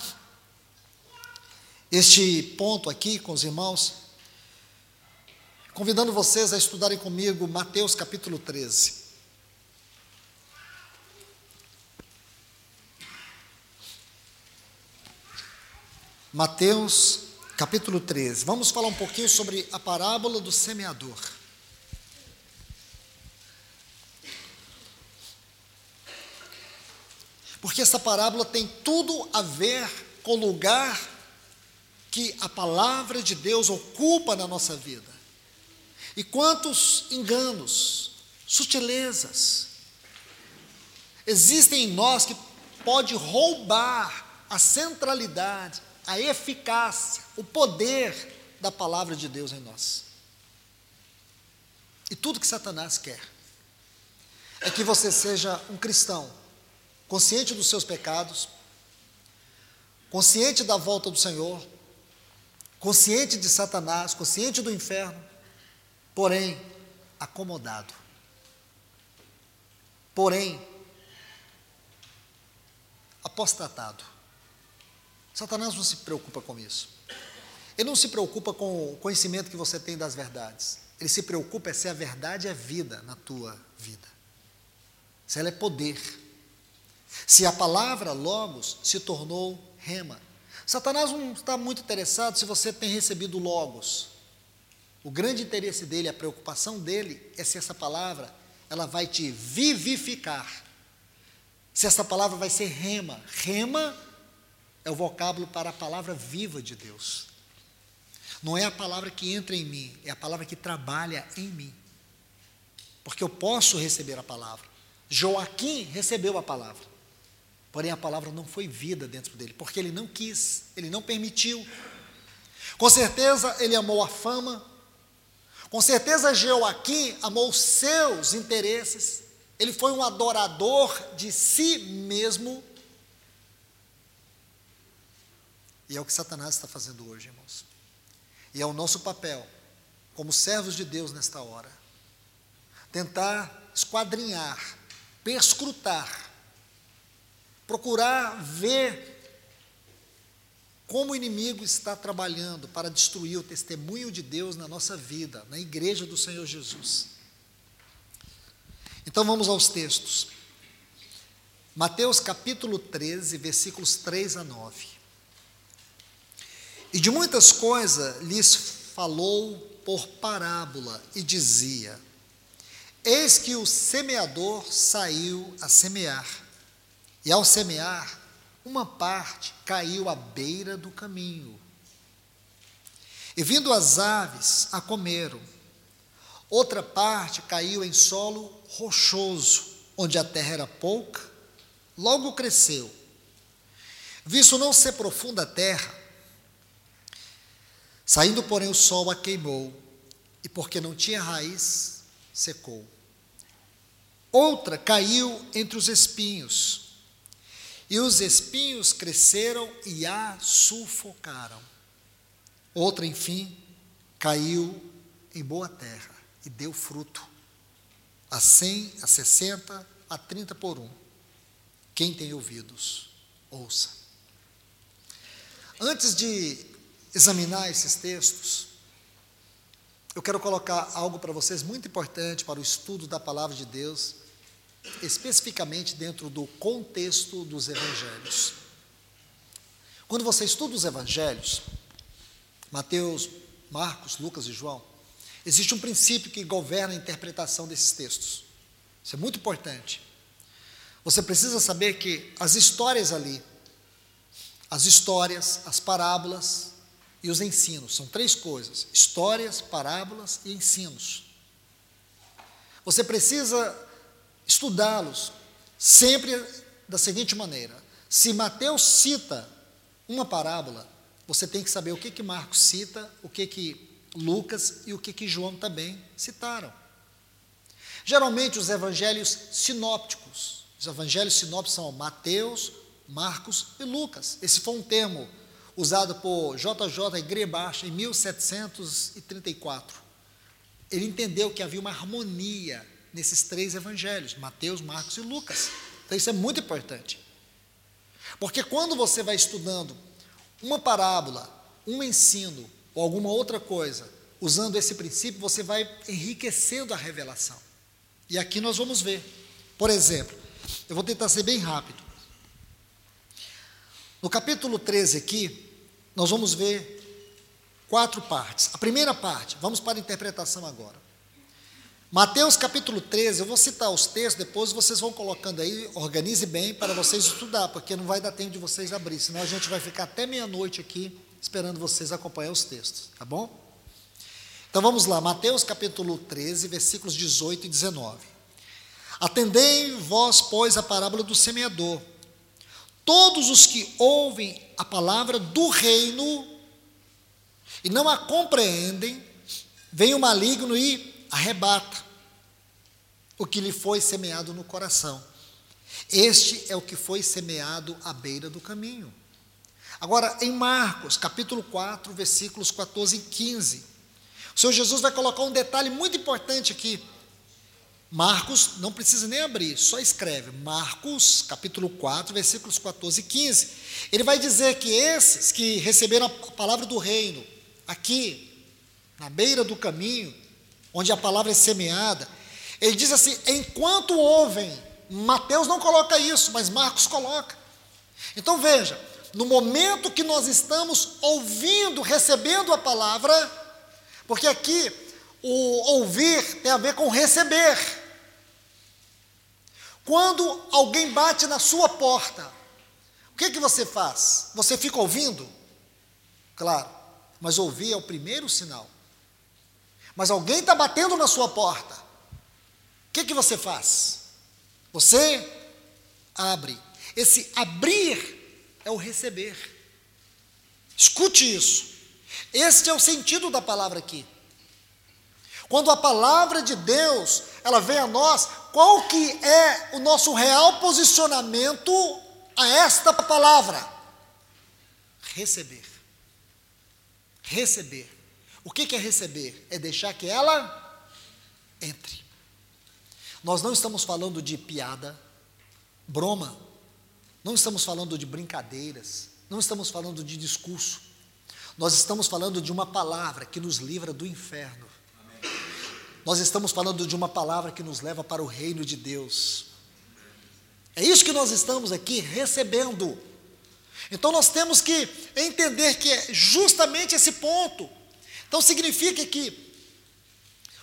este ponto aqui com os irmãos, convidando vocês a estudarem comigo Mateus capítulo 13. Mateus capítulo 13. Vamos falar um pouquinho sobre a parábola do semeador. Porque essa parábola tem tudo a ver com o lugar que a palavra de Deus ocupa na nossa vida. E quantos enganos, sutilezas existem em nós que pode roubar a centralidade, a eficácia, o poder da palavra de Deus em nós. E tudo que Satanás quer é que você seja um cristão, consciente dos seus pecados, consciente da volta do Senhor, consciente de Satanás, consciente do inferno, porém acomodado. Porém apostatado. Satanás não se preocupa com isso. Ele não se preocupa com o conhecimento que você tem das verdades. Ele se preocupa é se a verdade é vida na tua vida. Se ela é poder. Se a palavra logos se tornou rema. Satanás não está muito interessado se você tem recebido logos. O grande interesse dele, a preocupação dele é se essa palavra ela vai te vivificar. Se essa palavra vai ser rema. Rema é o vocábulo para a palavra viva de Deus. Não é a palavra que entra em mim, é a palavra que trabalha em mim. Porque eu posso receber a palavra. Joaquim recebeu a palavra. Porém, a palavra não foi vida dentro dele, porque ele não quis, ele não permitiu. Com certeza, ele amou a fama. Com certeza, Joaquim amou seus interesses. Ele foi um adorador de si mesmo E é o que Satanás está fazendo hoje, irmãos. E é o nosso papel, como servos de Deus nesta hora, tentar esquadrinhar, perscrutar, procurar ver como o inimigo está trabalhando para destruir o testemunho de Deus na nossa vida, na igreja do Senhor Jesus. Então vamos aos textos. Mateus capítulo 13, versículos 3 a 9. E de muitas coisas lhes falou por parábola e dizia: Eis que o semeador saiu a semear, e ao semear, uma parte caiu à beira do caminho. E vindo as aves a comeram, outra parte caiu em solo rochoso, onde a terra era pouca, logo cresceu. Visto não ser profunda a terra, Saindo, porém, o sol a queimou, e porque não tinha raiz, secou. Outra caiu entre os espinhos, e os espinhos cresceram e a sufocaram. Outra, enfim, caiu em boa terra e deu fruto, a cem, a sessenta, a trinta por um. Quem tem ouvidos, ouça. Antes de examinar esses textos, eu quero colocar algo para vocês muito importante para o estudo da palavra de Deus, especificamente dentro do contexto dos evangelhos. Quando você estuda os evangelhos, Mateus, Marcos, Lucas e João, existe um princípio que governa a interpretação desses textos. Isso é muito importante. Você precisa saber que as histórias ali, as histórias, as parábolas, e os ensinos. São três coisas: histórias, parábolas e ensinos. Você precisa estudá-los sempre da seguinte maneira: se Mateus cita uma parábola, você tem que saber o que que Marcos cita, o que que Lucas e o que que João também citaram. Geralmente os evangelhos sinópticos, os evangelhos sinópticos são Mateus, Marcos e Lucas. Esse foi um termo usado por JJ Grebach em 1734. Ele entendeu que havia uma harmonia nesses três evangelhos, Mateus, Marcos e Lucas. Então isso é muito importante. Porque quando você vai estudando uma parábola, um ensino ou alguma outra coisa, usando esse princípio, você vai enriquecendo a revelação. E aqui nós vamos ver. Por exemplo, eu vou tentar ser bem rápido. No capítulo 13 aqui, nós vamos ver quatro partes. A primeira parte, vamos para a interpretação agora. Mateus capítulo 13, eu vou citar os textos, depois vocês vão colocando aí, organize bem para vocês estudar, porque não vai dar tempo de vocês abrir, senão a gente vai ficar até meia-noite aqui esperando vocês acompanhar os textos, tá bom? Então vamos lá, Mateus capítulo 13, versículos 18 e 19. Atendei vós, pois, a parábola do semeador. Todos os que ouvem a palavra do reino e não a compreendem, vem o maligno e arrebata o que lhe foi semeado no coração. Este é o que foi semeado à beira do caminho. Agora, em Marcos, capítulo 4, versículos 14 e 15, o Senhor Jesus vai colocar um detalhe muito importante aqui. Marcos, não precisa nem abrir, só escreve. Marcos, capítulo 4, versículos 14 e 15. Ele vai dizer que esses que receberam a palavra do reino, aqui, na beira do caminho, onde a palavra é semeada, ele diz assim: enquanto ouvem, Mateus não coloca isso, mas Marcos coloca. Então veja, no momento que nós estamos ouvindo, recebendo a palavra, porque aqui o ouvir tem a ver com receber. Quando alguém bate na sua porta, o que, que você faz? Você fica ouvindo? Claro, mas ouvir é o primeiro sinal. Mas alguém está batendo na sua porta. O que, que você faz? Você abre. Esse abrir é o receber. Escute isso. Este é o sentido da palavra aqui. Quando a palavra de Deus, ela vem a nós, qual que é o nosso real posicionamento a esta palavra? Receber. Receber. O que é receber? É deixar que ela entre. Nós não estamos falando de piada, broma, não estamos falando de brincadeiras, não estamos falando de discurso. Nós estamos falando de uma palavra que nos livra do inferno. Nós estamos falando de uma palavra que nos leva para o reino de Deus. É isso que nós estamos aqui recebendo. Então nós temos que entender que é justamente esse ponto. Então significa que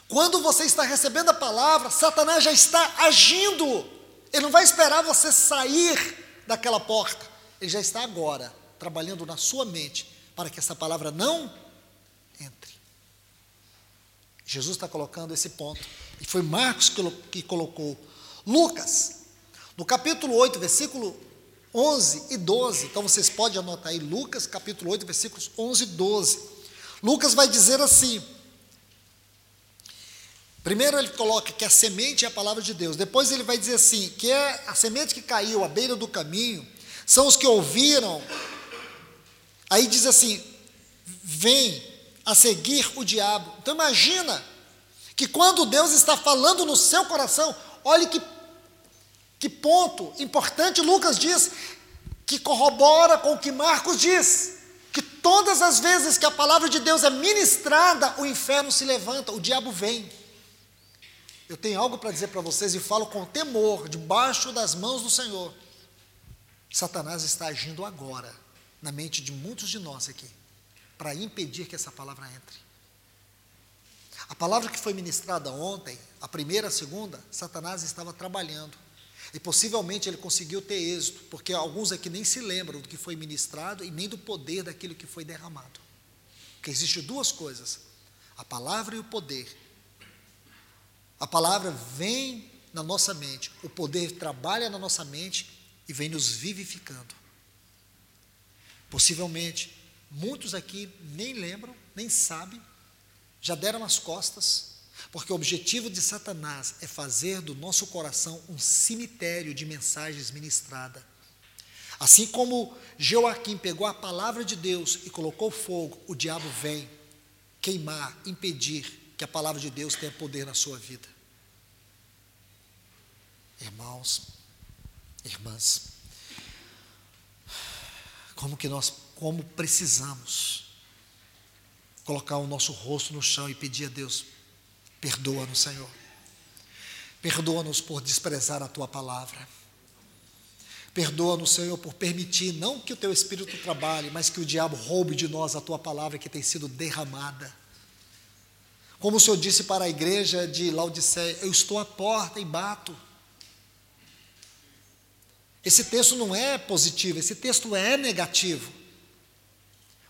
quando você está recebendo a palavra, Satanás já está agindo. Ele não vai esperar você sair daquela porta. Ele já está agora trabalhando na sua mente para que essa palavra não entre. Jesus está colocando esse ponto. E foi Marcos que colocou. Lucas, no capítulo 8, versículo 11 e 12. Então vocês podem anotar aí, Lucas, capítulo 8, versículos 11 e 12. Lucas vai dizer assim. Primeiro ele coloca que a semente é a palavra de Deus. Depois ele vai dizer assim, que é a semente que caiu à beira do caminho, são os que ouviram Aí diz assim: vem a seguir o diabo. Então imagina que quando Deus está falando no seu coração, olhe que, que ponto importante Lucas diz, que corrobora com o que Marcos diz. Que todas as vezes que a palavra de Deus é ministrada, o inferno se levanta, o diabo vem. Eu tenho algo para dizer para vocês e falo com temor, debaixo das mãos do Senhor. Satanás está agindo agora na mente de muitos de nós aqui, para impedir que essa palavra entre. A palavra que foi ministrada ontem, a primeira, a segunda, Satanás estava trabalhando. E possivelmente ele conseguiu ter êxito, porque alguns aqui nem se lembram do que foi ministrado e nem do poder daquilo que foi derramado. Porque existem duas coisas: a palavra e o poder. A palavra vem na nossa mente, o poder trabalha na nossa mente e vem nos vivificando. Possivelmente, muitos aqui nem lembram, nem sabem, já deram as costas Porque o objetivo de Satanás é fazer do nosso coração um cemitério de mensagens ministradas. Assim como Joaquim pegou a palavra de Deus e colocou fogo, o diabo vem queimar, impedir que a palavra de Deus tenha poder na sua vida. Irmãos, irmãs, como que nós, como precisamos colocar o nosso rosto no chão e pedir a Deus, perdoa-nos, Senhor. Perdoa-nos por desprezar a tua palavra. Perdoa-nos, Senhor, por permitir não que o teu espírito trabalhe, mas que o diabo roube de nós a tua palavra que tem sido derramada. Como o Senhor disse para a igreja de Laodiceia, eu estou à porta e bato. Esse texto não é positivo, esse texto é negativo.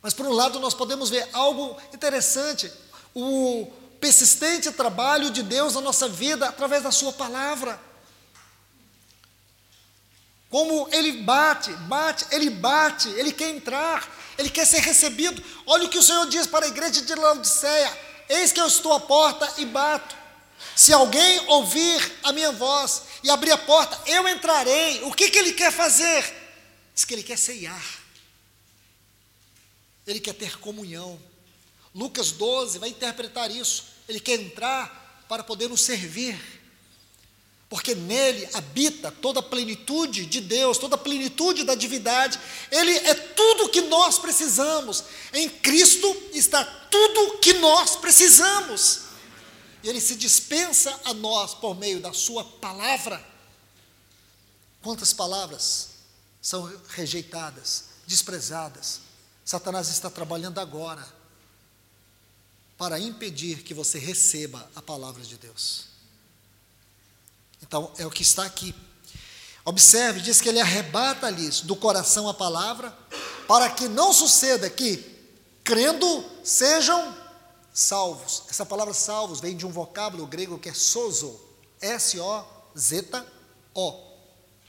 Mas, por um lado, nós podemos ver algo interessante: o persistente trabalho de Deus na nossa vida através da Sua palavra. Como Ele bate, bate, Ele bate, Ele quer entrar, Ele quer ser recebido. Olha o que o Senhor diz para a igreja de Laodiceia: Eis que eu estou à porta e bato. Se alguém ouvir a minha voz e abrir a porta, eu entrarei. O que, que ele quer fazer? Diz que ele quer ceiar. Ele quer ter comunhão. Lucas 12 vai interpretar isso. Ele quer entrar para poder nos servir. Porque nele habita toda a plenitude de Deus, toda a plenitude da divindade. Ele é tudo que nós precisamos. Em Cristo está tudo que nós precisamos e ele se dispensa a nós por meio da sua palavra. Quantas palavras são rejeitadas, desprezadas? Satanás está trabalhando agora para impedir que você receba a palavra de Deus. Então, é o que está aqui. Observe, diz que ele arrebata-lhes do coração a palavra, para que não suceda que, crendo, sejam salvos. Essa palavra salvos vem de um vocábulo grego que é sozo, S-O-Z-O,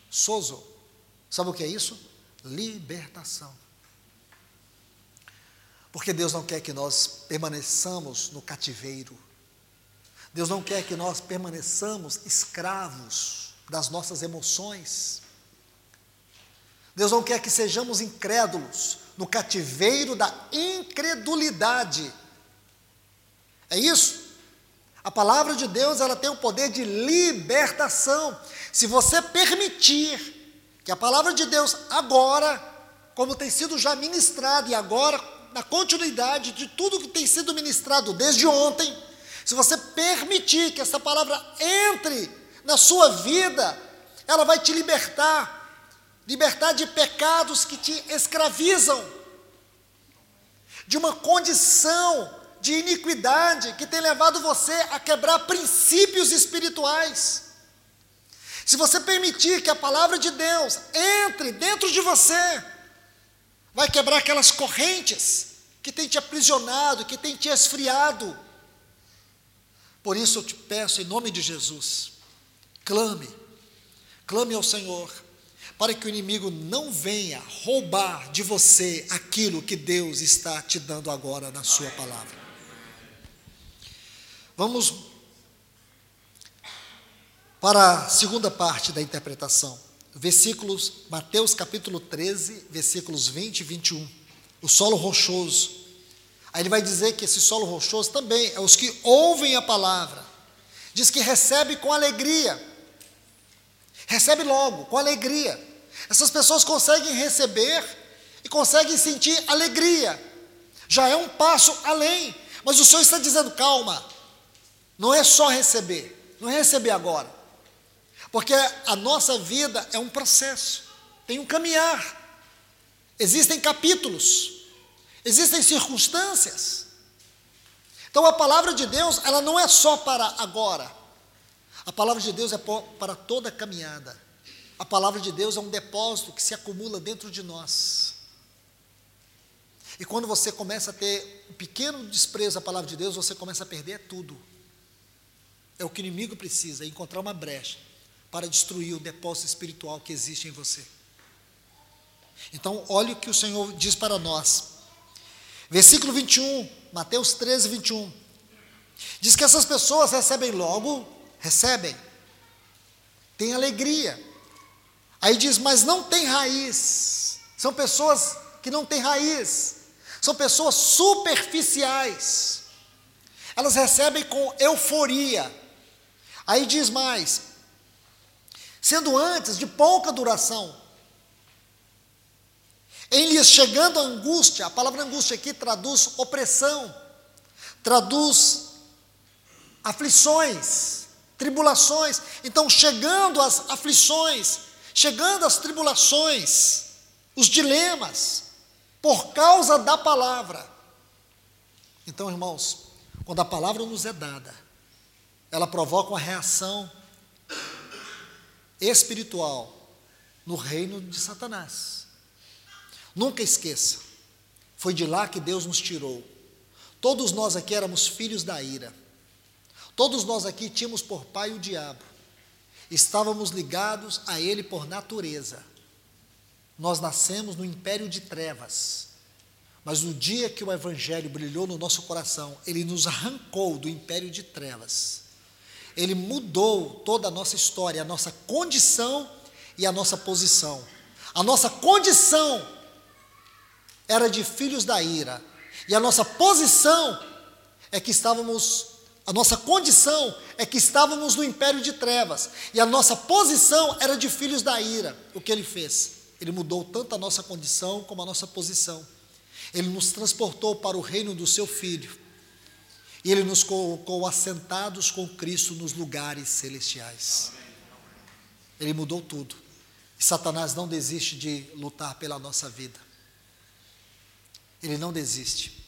sozo. Sabe o que é isso? Libertação. Porque Deus não quer que nós permaneçamos no cativeiro. Deus não quer que nós permaneçamos escravos das nossas emoções. Deus não quer que sejamos incrédulos no cativeiro da incredulidade é isso? A palavra de Deus, ela tem o poder de libertação. Se você permitir que a palavra de Deus agora, como tem sido já ministrado e agora na continuidade de tudo que tem sido ministrado desde ontem, se você permitir que essa palavra entre na sua vida, ela vai te libertar, libertar de pecados que te escravizam, de uma condição de iniquidade que tem levado você a quebrar princípios espirituais. Se você permitir que a palavra de Deus entre dentro de você, vai quebrar aquelas correntes que tem te aprisionado, que tem te esfriado. Por isso eu te peço, em nome de Jesus, clame, clame ao Senhor, para que o inimigo não venha roubar de você aquilo que Deus está te dando agora na Sua palavra. Vamos para a segunda parte da interpretação. Versículos, Mateus capítulo 13, versículos 20 e 21. O solo rochoso. Aí ele vai dizer que esse solo rochoso também é os que ouvem a palavra. Diz que recebe com alegria. Recebe logo, com alegria. Essas pessoas conseguem receber e conseguem sentir alegria. Já é um passo além. Mas o Senhor está dizendo: calma, não é só receber, não é receber agora. Porque a nossa vida é um processo, tem um caminhar. Existem capítulos, existem circunstâncias. Então a palavra de Deus, ela não é só para agora. A palavra de Deus é para toda a caminhada. A palavra de Deus é um depósito que se acumula dentro de nós. E quando você começa a ter um pequeno desprezo à palavra de Deus, você começa a perder tudo. É o que o inimigo precisa, é encontrar uma brecha para destruir o depósito espiritual que existe em você. Então, olhe o que o Senhor diz para nós. Versículo 21, Mateus 13, 21. Diz que essas pessoas recebem logo, recebem, tem alegria. Aí diz, mas não tem raiz. São pessoas que não têm raiz. São pessoas superficiais. Elas recebem com euforia. Aí diz mais: sendo antes de pouca duração, em lhes chegando a angústia, a palavra angústia aqui traduz opressão, traduz aflições, tribulações. Então, chegando às aflições, chegando às tribulações, os dilemas, por causa da palavra. Então, irmãos, quando a palavra nos é dada, ela provoca uma reação espiritual no reino de Satanás. Nunca esqueça, foi de lá que Deus nos tirou. Todos nós aqui éramos filhos da ira. Todos nós aqui tínhamos por pai o diabo. Estávamos ligados a ele por natureza. Nós nascemos no império de trevas. Mas no dia que o evangelho brilhou no nosso coração, ele nos arrancou do império de trevas. Ele mudou toda a nossa história, a nossa condição e a nossa posição. A nossa condição era de filhos da ira, e a nossa posição é que estávamos a nossa condição é que estávamos no império de trevas e a nossa posição era de filhos da ira. O que ele fez? Ele mudou tanto a nossa condição como a nossa posição. Ele nos transportou para o reino do seu filho. E ele nos colocou assentados com Cristo nos lugares celestiais. Ele mudou tudo. E Satanás não desiste de lutar pela nossa vida. Ele não desiste.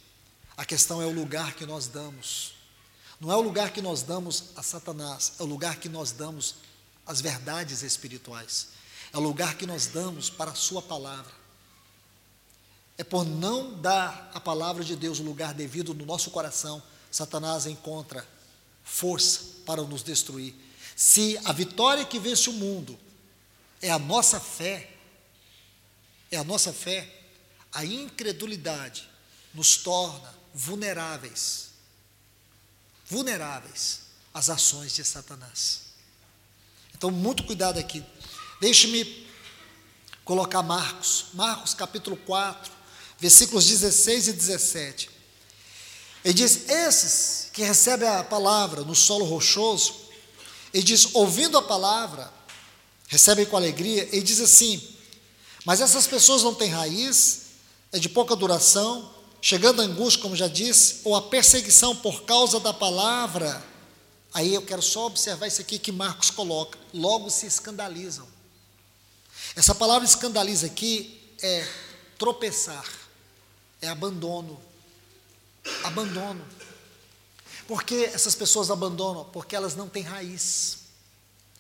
A questão é o lugar que nós damos não é o lugar que nós damos a Satanás, é o lugar que nós damos às verdades espirituais. É o lugar que nós damos para a Sua palavra. É por não dar a palavra de Deus o lugar devido no nosso coração, Satanás encontra força para nos destruir. Se a vitória que vence o mundo é a nossa fé, é a nossa fé, a incredulidade nos torna vulneráveis vulneráveis às ações de Satanás. Então, muito cuidado aqui. Deixe-me colocar Marcos, Marcos capítulo 4, versículos 16 e 17. Ele diz: Esses que recebem a palavra no solo rochoso, ele diz, ouvindo a palavra, recebem com alegria, ele diz assim: Mas essas pessoas não têm raiz, é de pouca duração, chegando a angústia, como já disse, ou a perseguição por causa da palavra, aí eu quero só observar isso aqui que Marcos coloca: logo se escandalizam. Essa palavra escandaliza aqui é tropeçar, é abandono. Abandono. Por que essas pessoas abandonam? Porque elas não têm raiz,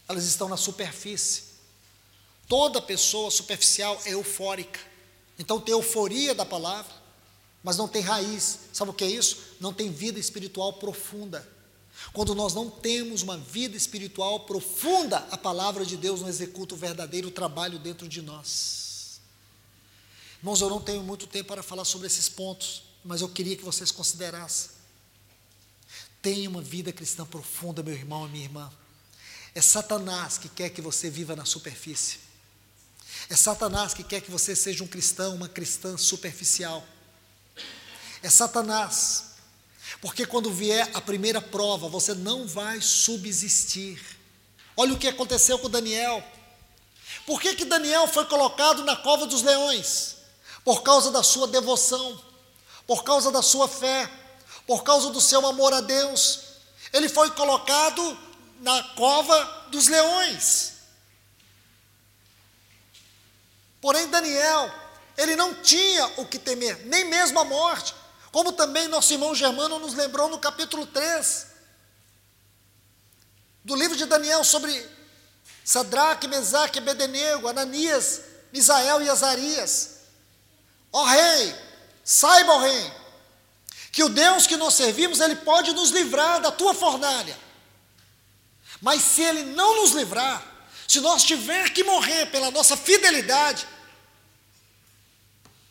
elas estão na superfície. Toda pessoa superficial é eufórica, então tem euforia da palavra mas não tem raiz. Sabe o que é isso? Não tem vida espiritual profunda. Quando nós não temos uma vida espiritual profunda, a palavra de Deus não executa o verdadeiro trabalho dentro de nós. Irmãos, eu não tenho muito tempo para falar sobre esses pontos, mas eu queria que vocês considerassem. Tenha uma vida cristã profunda, meu irmão e minha irmã. É Satanás que quer que você viva na superfície. É Satanás que quer que você seja um cristão, uma cristã superficial é Satanás. Porque quando vier a primeira prova, você não vai subsistir. Olha o que aconteceu com Daniel. Por que, que Daniel foi colocado na cova dos leões? Por causa da sua devoção, por causa da sua fé, por causa do seu amor a Deus. Ele foi colocado na cova dos leões. Porém, Daniel, ele não tinha o que temer, nem mesmo a morte. Como também nosso irmão Germano nos lembrou no capítulo 3 do livro de Daniel sobre Sadraque, Mesaque, Bedenego, Ananias, Misael e Azarias. Ó oh, rei, saiba, oh, rei, que o Deus que nós servimos, ele pode nos livrar da tua fornalha. Mas se ele não nos livrar, se nós tiver que morrer pela nossa fidelidade,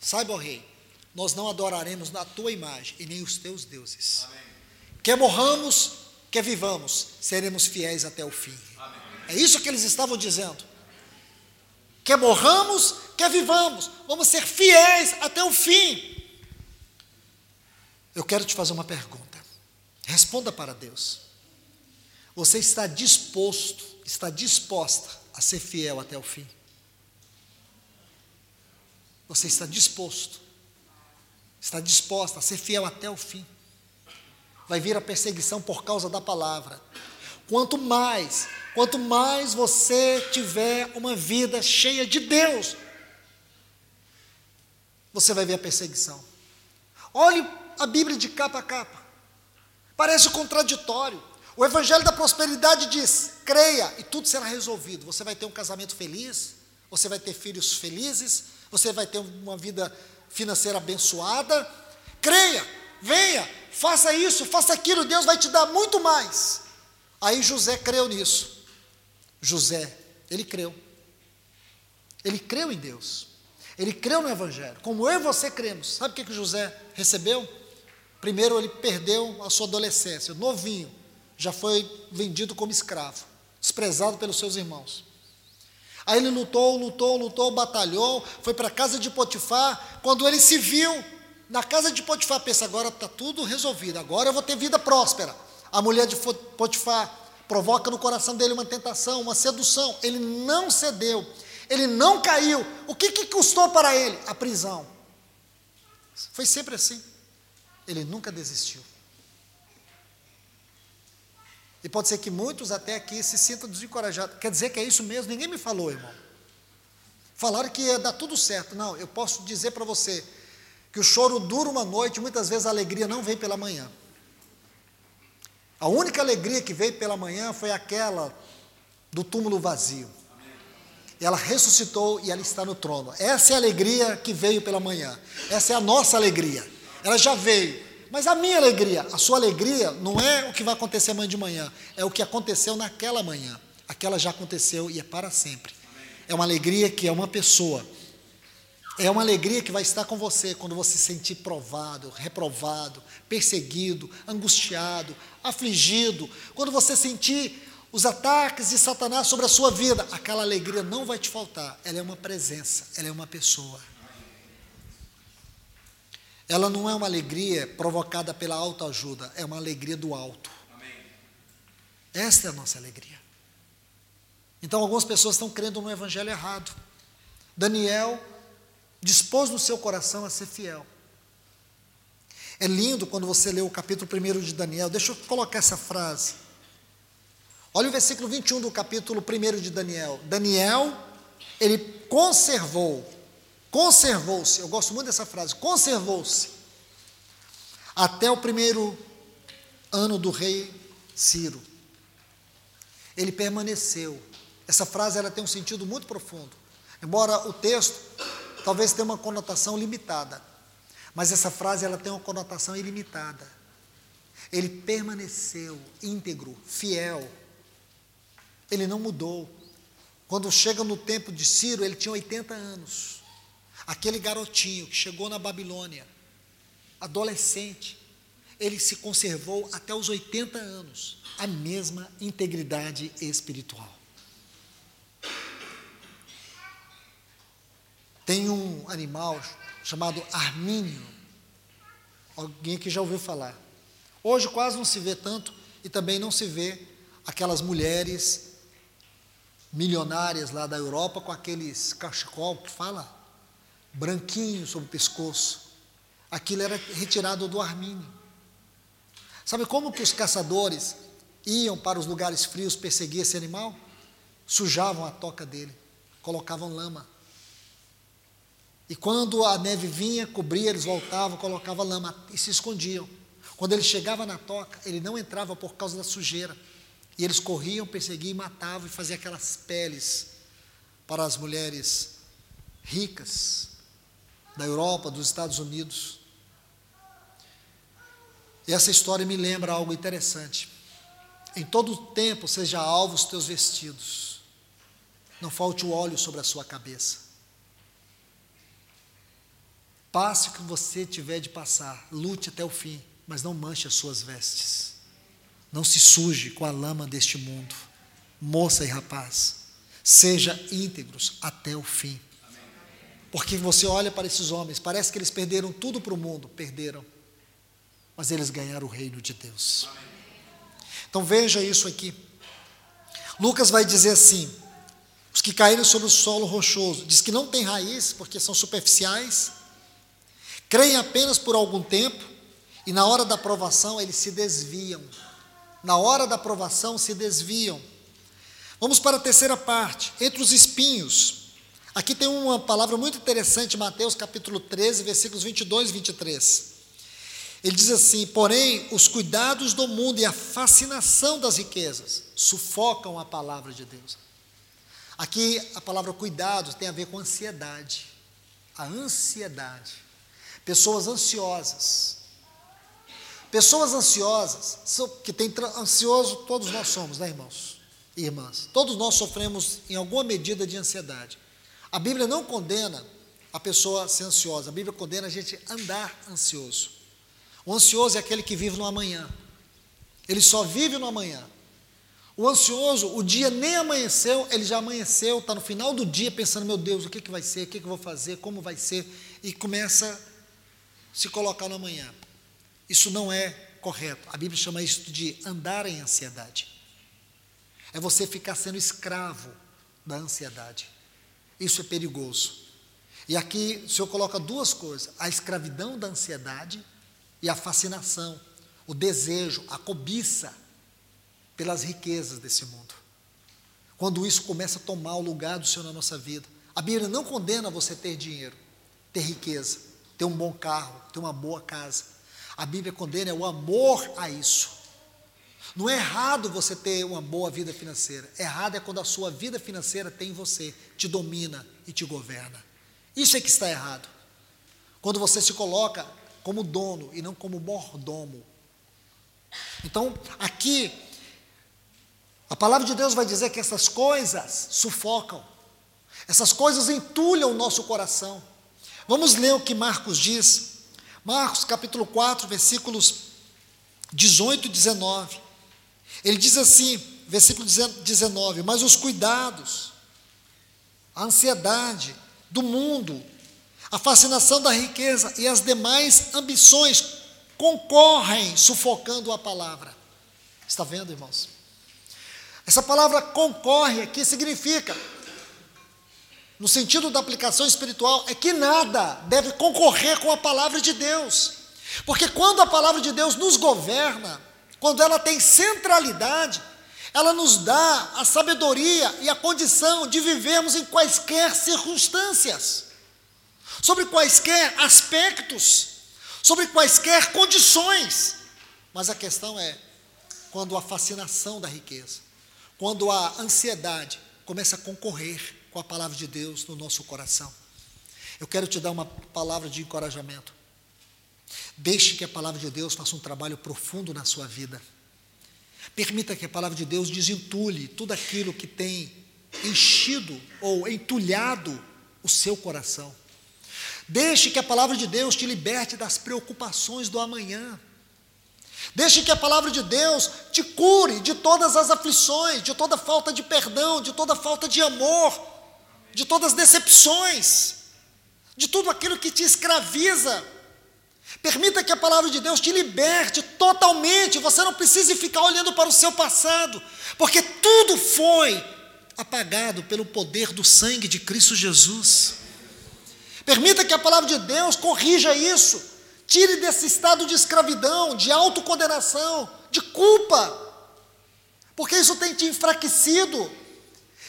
saiba, oh, rei, nós não adoraremos na tua imagem e nem os teus deuses. Amém. Quer morramos, quer vivamos, seremos fiéis até o fim. Amém. É isso que eles estavam dizendo. Quer morramos, quer vivamos, vamos ser fiéis até o fim. Eu quero te fazer uma pergunta. Responda para Deus. Você está disposto, está disposta a ser fiel até o fim? Você está disposto, está disposta a ser fiel até o fim? Vai vir a perseguição por causa da palavra. Quanto mais, quanto mais você tiver uma vida cheia de Deus, você vai ver a perseguição. Olhe a Bíblia de capa a capa. Parece contraditório. O Evangelho da Prosperidade diz: creia e tudo será resolvido. Você vai ter um casamento feliz, você vai ter filhos felizes, você vai ter uma vida financeira abençoada. Creia, venha, faça isso, faça aquilo, Deus vai te dar muito mais. Aí José creu nisso. José, ele creu. Ele creu em Deus. Ele creu no Evangelho. Como eu e você cremos. Sabe o que, que José recebeu? Primeiro, ele perdeu a sua adolescência, novinho, já foi vendido como escravo, desprezado pelos seus irmãos. Aí ele lutou, lutou, lutou, batalhou, foi para a casa de Potifar. Quando ele se viu na casa de Potifar, pensa: agora está tudo resolvido, agora eu vou ter vida próspera. A mulher de Potifar provoca no coração dele uma tentação, uma sedução. Ele não cedeu, ele não caiu. O que, que custou para ele? A prisão. Foi sempre assim. Ele nunca desistiu. E pode ser que muitos até aqui se sintam desencorajados. Quer dizer que é isso mesmo? Ninguém me falou, irmão. Falaram que ia dar tudo certo. Não, eu posso dizer para você que o choro dura uma noite, muitas vezes a alegria não vem pela manhã. A única alegria que veio pela manhã foi aquela do túmulo vazio. Ela ressuscitou e ela está no trono. Essa é a alegria que veio pela manhã. Essa é a nossa alegria ela já veio. Mas a minha alegria, a sua alegria, não é o que vai acontecer amanhã de manhã, é o que aconteceu naquela manhã. Aquela já aconteceu e é para sempre. É uma alegria que é uma pessoa. É uma alegria que vai estar com você quando você se sentir provado, reprovado, perseguido, angustiado, afligido. Quando você sentir os ataques de Satanás sobre a sua vida, aquela alegria não vai te faltar. Ela é uma presença, ela é uma pessoa. Ela não é uma alegria provocada pela autoajuda, é uma alegria do alto. Amém. Esta é a nossa alegria. Então, algumas pessoas estão crendo no evangelho errado. Daniel dispôs no seu coração a ser fiel. É lindo quando você lê o capítulo 1 de Daniel. Deixa eu colocar essa frase. Olha o versículo 21 do capítulo 1 de Daniel. Daniel, ele conservou conservou-se, eu gosto muito dessa frase, conservou-se, até o primeiro ano do rei Ciro. Ele permaneceu. Essa frase ela tem um sentido muito profundo. Embora o texto talvez tenha uma conotação limitada, mas essa frase ela tem uma conotação ilimitada. Ele permaneceu íntegro, fiel. Ele não mudou. Quando chega no tempo de Ciro, ele tinha 80 anos. Aquele garotinho que chegou na Babilônia, adolescente, ele se conservou até os 80 anos, a mesma integridade espiritual. Tem um animal chamado armínio. Alguém que já ouviu falar. Hoje quase não se vê tanto e também não se vê aquelas mulheres milionárias lá da Europa com aqueles cachecol que fala branquinho sobre o pescoço. Aquilo era retirado do armínio. Sabe como que os caçadores iam para os lugares frios perseguir esse animal? Sujavam a toca dele, colocavam lama. E quando a neve vinha, cobria, eles voltavam, colocavam lama e se escondiam. Quando ele chegava na toca, ele não entrava por causa da sujeira. E eles corriam, perseguiam matavam e faziam aquelas peles para as mulheres ricas, da Europa, dos Estados Unidos. E essa história me lembra algo interessante. Em todo tempo seja alvo os teus vestidos, não falte o óleo sobre a sua cabeça. Passe o que você tiver de passar, lute até o fim, mas não manche as suas vestes. Não se suje com a lama deste mundo. Moça e rapaz, seja íntegros até o fim. Porque você olha para esses homens, parece que eles perderam tudo para o mundo, perderam. Mas eles ganharam o reino de Deus. Então veja isso aqui. Lucas vai dizer assim: os que caíram sobre o solo rochoso, diz que não tem raiz, porque são superficiais, creem apenas por algum tempo, e na hora da provação eles se desviam. Na hora da provação se desviam. Vamos para a terceira parte, entre os espinhos. Aqui tem uma palavra muito interessante, Mateus capítulo 13, versículos 22 e 23. Ele diz assim: Porém, os cuidados do mundo e a fascinação das riquezas sufocam a palavra de Deus. Aqui a palavra cuidados tem a ver com ansiedade. A ansiedade. Pessoas ansiosas. Pessoas ansiosas, que tem ansioso, todos nós somos, né, irmãos? Irmãs, todos nós sofremos em alguma medida de ansiedade. A Bíblia não condena a pessoa ser ansiosa, a Bíblia condena a gente andar ansioso. O ansioso é aquele que vive no amanhã. Ele só vive no amanhã. O ansioso, o dia nem amanheceu, ele já amanheceu, está no final do dia pensando, meu Deus, o que, que vai ser, o que, que eu vou fazer, como vai ser, e começa a se colocar no amanhã. Isso não é correto. A Bíblia chama isso de andar em ansiedade. É você ficar sendo escravo da ansiedade. Isso é perigoso. E aqui o Senhor coloca duas coisas: a escravidão da ansiedade e a fascinação, o desejo, a cobiça pelas riquezas desse mundo. Quando isso começa a tomar o lugar do Senhor na nossa vida. A Bíblia não condena você ter dinheiro, ter riqueza, ter um bom carro, ter uma boa casa. A Bíblia condena o amor a isso. Não é errado você ter uma boa vida financeira. Errado é quando a sua vida financeira tem você, te domina e te governa. Isso é que está errado. Quando você se coloca como dono e não como mordomo. Então, aqui, a palavra de Deus vai dizer que essas coisas sufocam, essas coisas entulham o nosso coração. Vamos ler o que Marcos diz. Marcos capítulo 4, versículos 18 e 19. Ele diz assim, versículo 19: Mas os cuidados, a ansiedade do mundo, a fascinação da riqueza e as demais ambições concorrem sufocando a palavra. Está vendo, irmãos? Essa palavra concorre aqui significa, no sentido da aplicação espiritual, é que nada deve concorrer com a palavra de Deus. Porque quando a palavra de Deus nos governa, quando ela tem centralidade, ela nos dá a sabedoria e a condição de vivermos em quaisquer circunstâncias, sobre quaisquer aspectos, sobre quaisquer condições. Mas a questão é quando a fascinação da riqueza, quando a ansiedade começa a concorrer com a palavra de Deus no nosso coração. Eu quero te dar uma palavra de encorajamento. Deixe que a palavra de Deus faça um trabalho profundo na sua vida. Permita que a palavra de Deus desentulhe tudo aquilo que tem enchido ou entulhado o seu coração. Deixe que a palavra de Deus te liberte das preocupações do amanhã. Deixe que a palavra de Deus te cure de todas as aflições, de toda falta de perdão, de toda falta de amor, de todas as decepções, de tudo aquilo que te escraviza Permita que a palavra de Deus te liberte totalmente. Você não precisa ficar olhando para o seu passado, porque tudo foi apagado pelo poder do sangue de Cristo Jesus. Permita que a palavra de Deus corrija isso. Tire desse estado de escravidão, de autocondenação, de culpa. Porque isso tem te enfraquecido.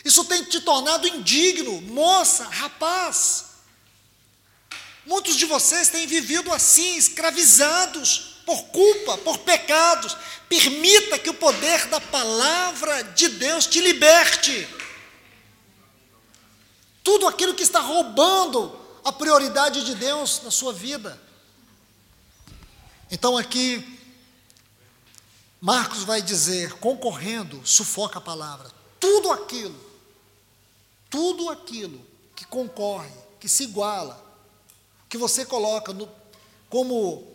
Isso tem te tornado indigno, moça, rapaz. Muitos de vocês têm vivido assim, escravizados por culpa, por pecados. Permita que o poder da palavra de Deus te liberte. Tudo aquilo que está roubando a prioridade de Deus na sua vida. Então aqui, Marcos vai dizer, concorrendo, sufoca a palavra. Tudo aquilo, tudo aquilo que concorre, que se iguala que você coloca no, como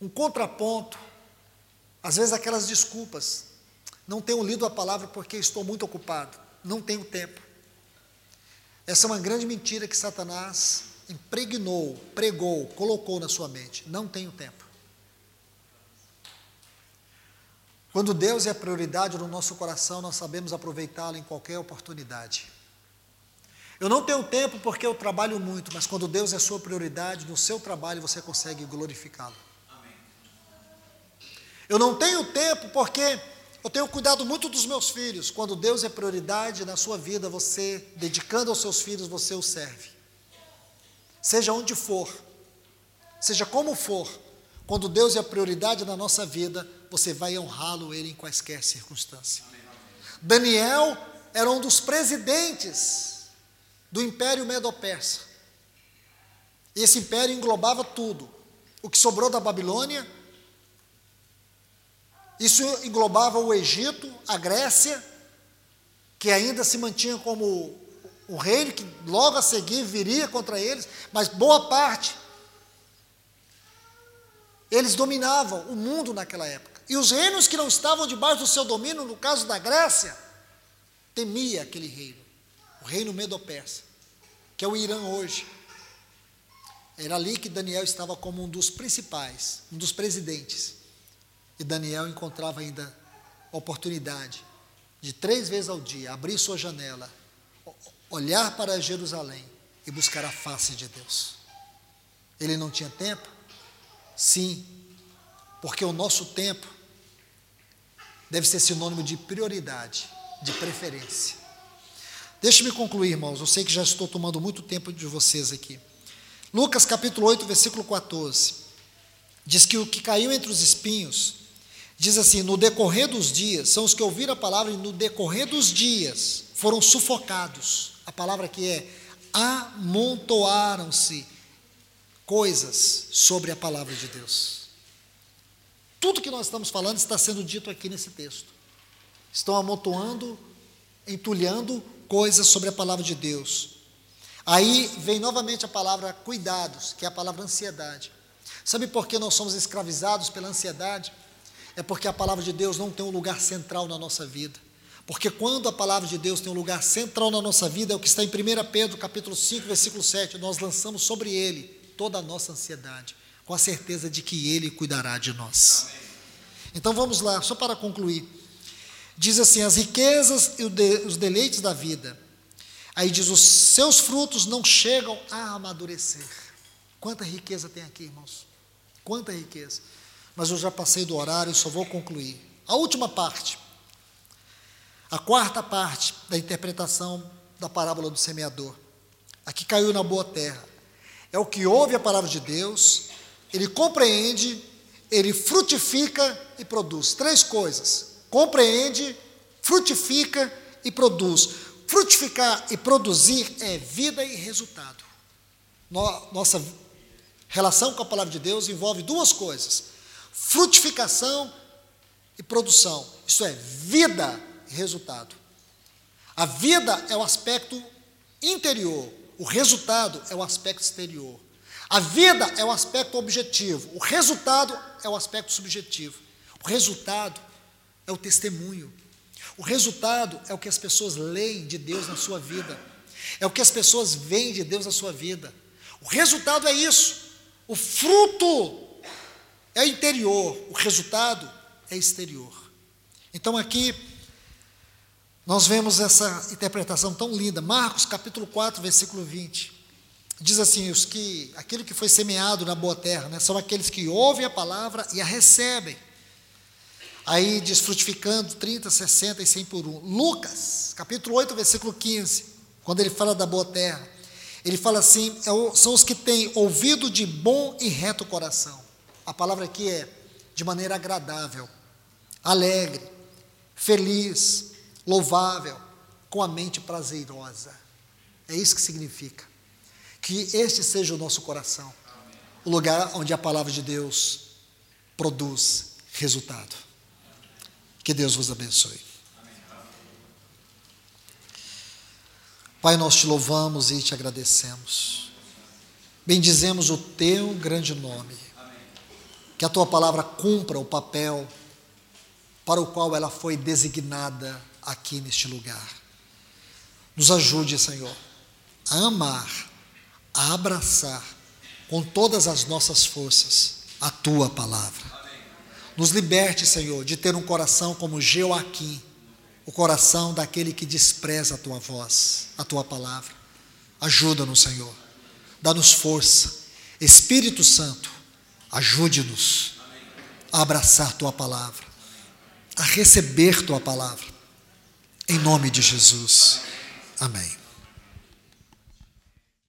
um contraponto Às vezes aquelas desculpas, não tenho lido a palavra porque estou muito ocupado, não tenho tempo. Essa é uma grande mentira que Satanás impregnou, pregou, colocou na sua mente. Não tenho tempo. Quando Deus é a prioridade no nosso coração, nós sabemos aproveitá-lo em qualquer oportunidade. Eu não tenho tempo porque eu trabalho muito, mas quando Deus é sua prioridade, no seu trabalho você consegue glorificá-lo. Eu não tenho tempo porque eu tenho cuidado muito dos meus filhos. Quando Deus é prioridade na sua vida, você, dedicando aos seus filhos, você o serve. Seja onde for, seja como for, quando Deus é a prioridade na nossa vida, você vai honrá-lo ele em quaisquer circunstâncias. Daniel era um dos presidentes do Império Medo-Persa. Esse império englobava tudo. O que sobrou da Babilônia, isso englobava o Egito, a Grécia, que ainda se mantinha como o reino que logo a seguir viria contra eles, mas boa parte eles dominavam o mundo naquela época. E os reinos que não estavam debaixo do seu domínio, no caso da Grécia, temia aquele reino, o reino Medo-Persa, que é o Irã hoje. Era ali que Daniel estava como um dos principais, um dos presidentes. E Daniel encontrava ainda oportunidade de três vezes ao dia abrir sua janela, olhar para Jerusalém e buscar a face de Deus. Ele não tinha tempo? Sim, porque o nosso tempo deve ser sinônimo de prioridade, de preferência. Deixe-me concluir, irmãos, eu sei que já estou tomando muito tempo de vocês aqui. Lucas capítulo 8, versículo 14, diz que o que caiu entre os espinhos Diz assim: no decorrer dos dias, são os que ouviram a palavra e no decorrer dos dias foram sufocados. A palavra aqui é amontoaram-se coisas sobre a palavra de Deus. Tudo que nós estamos falando está sendo dito aqui nesse texto. Estão amontoando, entulhando coisas sobre a palavra de Deus. Aí vem novamente a palavra cuidados, que é a palavra ansiedade. Sabe por que nós somos escravizados pela ansiedade? é porque a palavra de Deus não tem um lugar central na nossa vida. Porque quando a palavra de Deus tem um lugar central na nossa vida, é o que está em 1 Pedro, capítulo 5, versículo 7, nós lançamos sobre ele toda a nossa ansiedade, com a certeza de que ele cuidará de nós. Então vamos lá, só para concluir. Diz assim: as riquezas e os deleites da vida. Aí diz: os seus frutos não chegam a amadurecer. Quanta riqueza tem aqui, irmãos? Quanta riqueza mas eu já passei do horário e só vou concluir. A última parte, a quarta parte da interpretação da parábola do semeador. Aqui caiu na boa terra. É o que ouve a palavra de Deus, ele compreende, ele frutifica e produz. Três coisas: compreende, frutifica e produz. Frutificar e produzir é vida e resultado. Nossa relação com a palavra de Deus envolve duas coisas: frutificação e produção. Isso é vida e resultado. A vida é o aspecto interior, o resultado é o aspecto exterior. A vida é o aspecto objetivo, o resultado é o aspecto subjetivo. O resultado é o testemunho. O resultado é o que as pessoas leem de Deus na sua vida. É o que as pessoas veem de Deus na sua vida. O resultado é isso. O fruto é interior, o resultado é exterior. Então aqui nós vemos essa interpretação tão linda. Marcos capítulo 4, versículo 20. Diz assim: os que aquilo que foi semeado na boa terra, né, são aqueles que ouvem a palavra e a recebem. Aí diz frutificando 30, 60 e 100 por um. Lucas, capítulo 8, versículo 15, quando ele fala da boa terra, ele fala assim: é são os que têm ouvido de bom e reto coração. A palavra aqui é de maneira agradável, alegre, feliz, louvável, com a mente prazerosa. É isso que significa. Que este seja o nosso coração, o lugar onde a palavra de Deus produz resultado. Que Deus vos abençoe. Pai, nós te louvamos e te agradecemos. Bendizemos o teu grande nome que a tua palavra cumpra o papel para o qual ela foi designada aqui neste lugar. Nos ajude, Senhor, a amar, a abraçar com todas as nossas forças a tua palavra. Nos liberte, Senhor, de ter um coração como Joaquim, o coração daquele que despreza a tua voz, a tua palavra. Ajuda-nos, Senhor. Dá-nos força. Espírito Santo, ajude-nos a abraçar tua palavra, a receber tua palavra. Em nome de Jesus. Amém.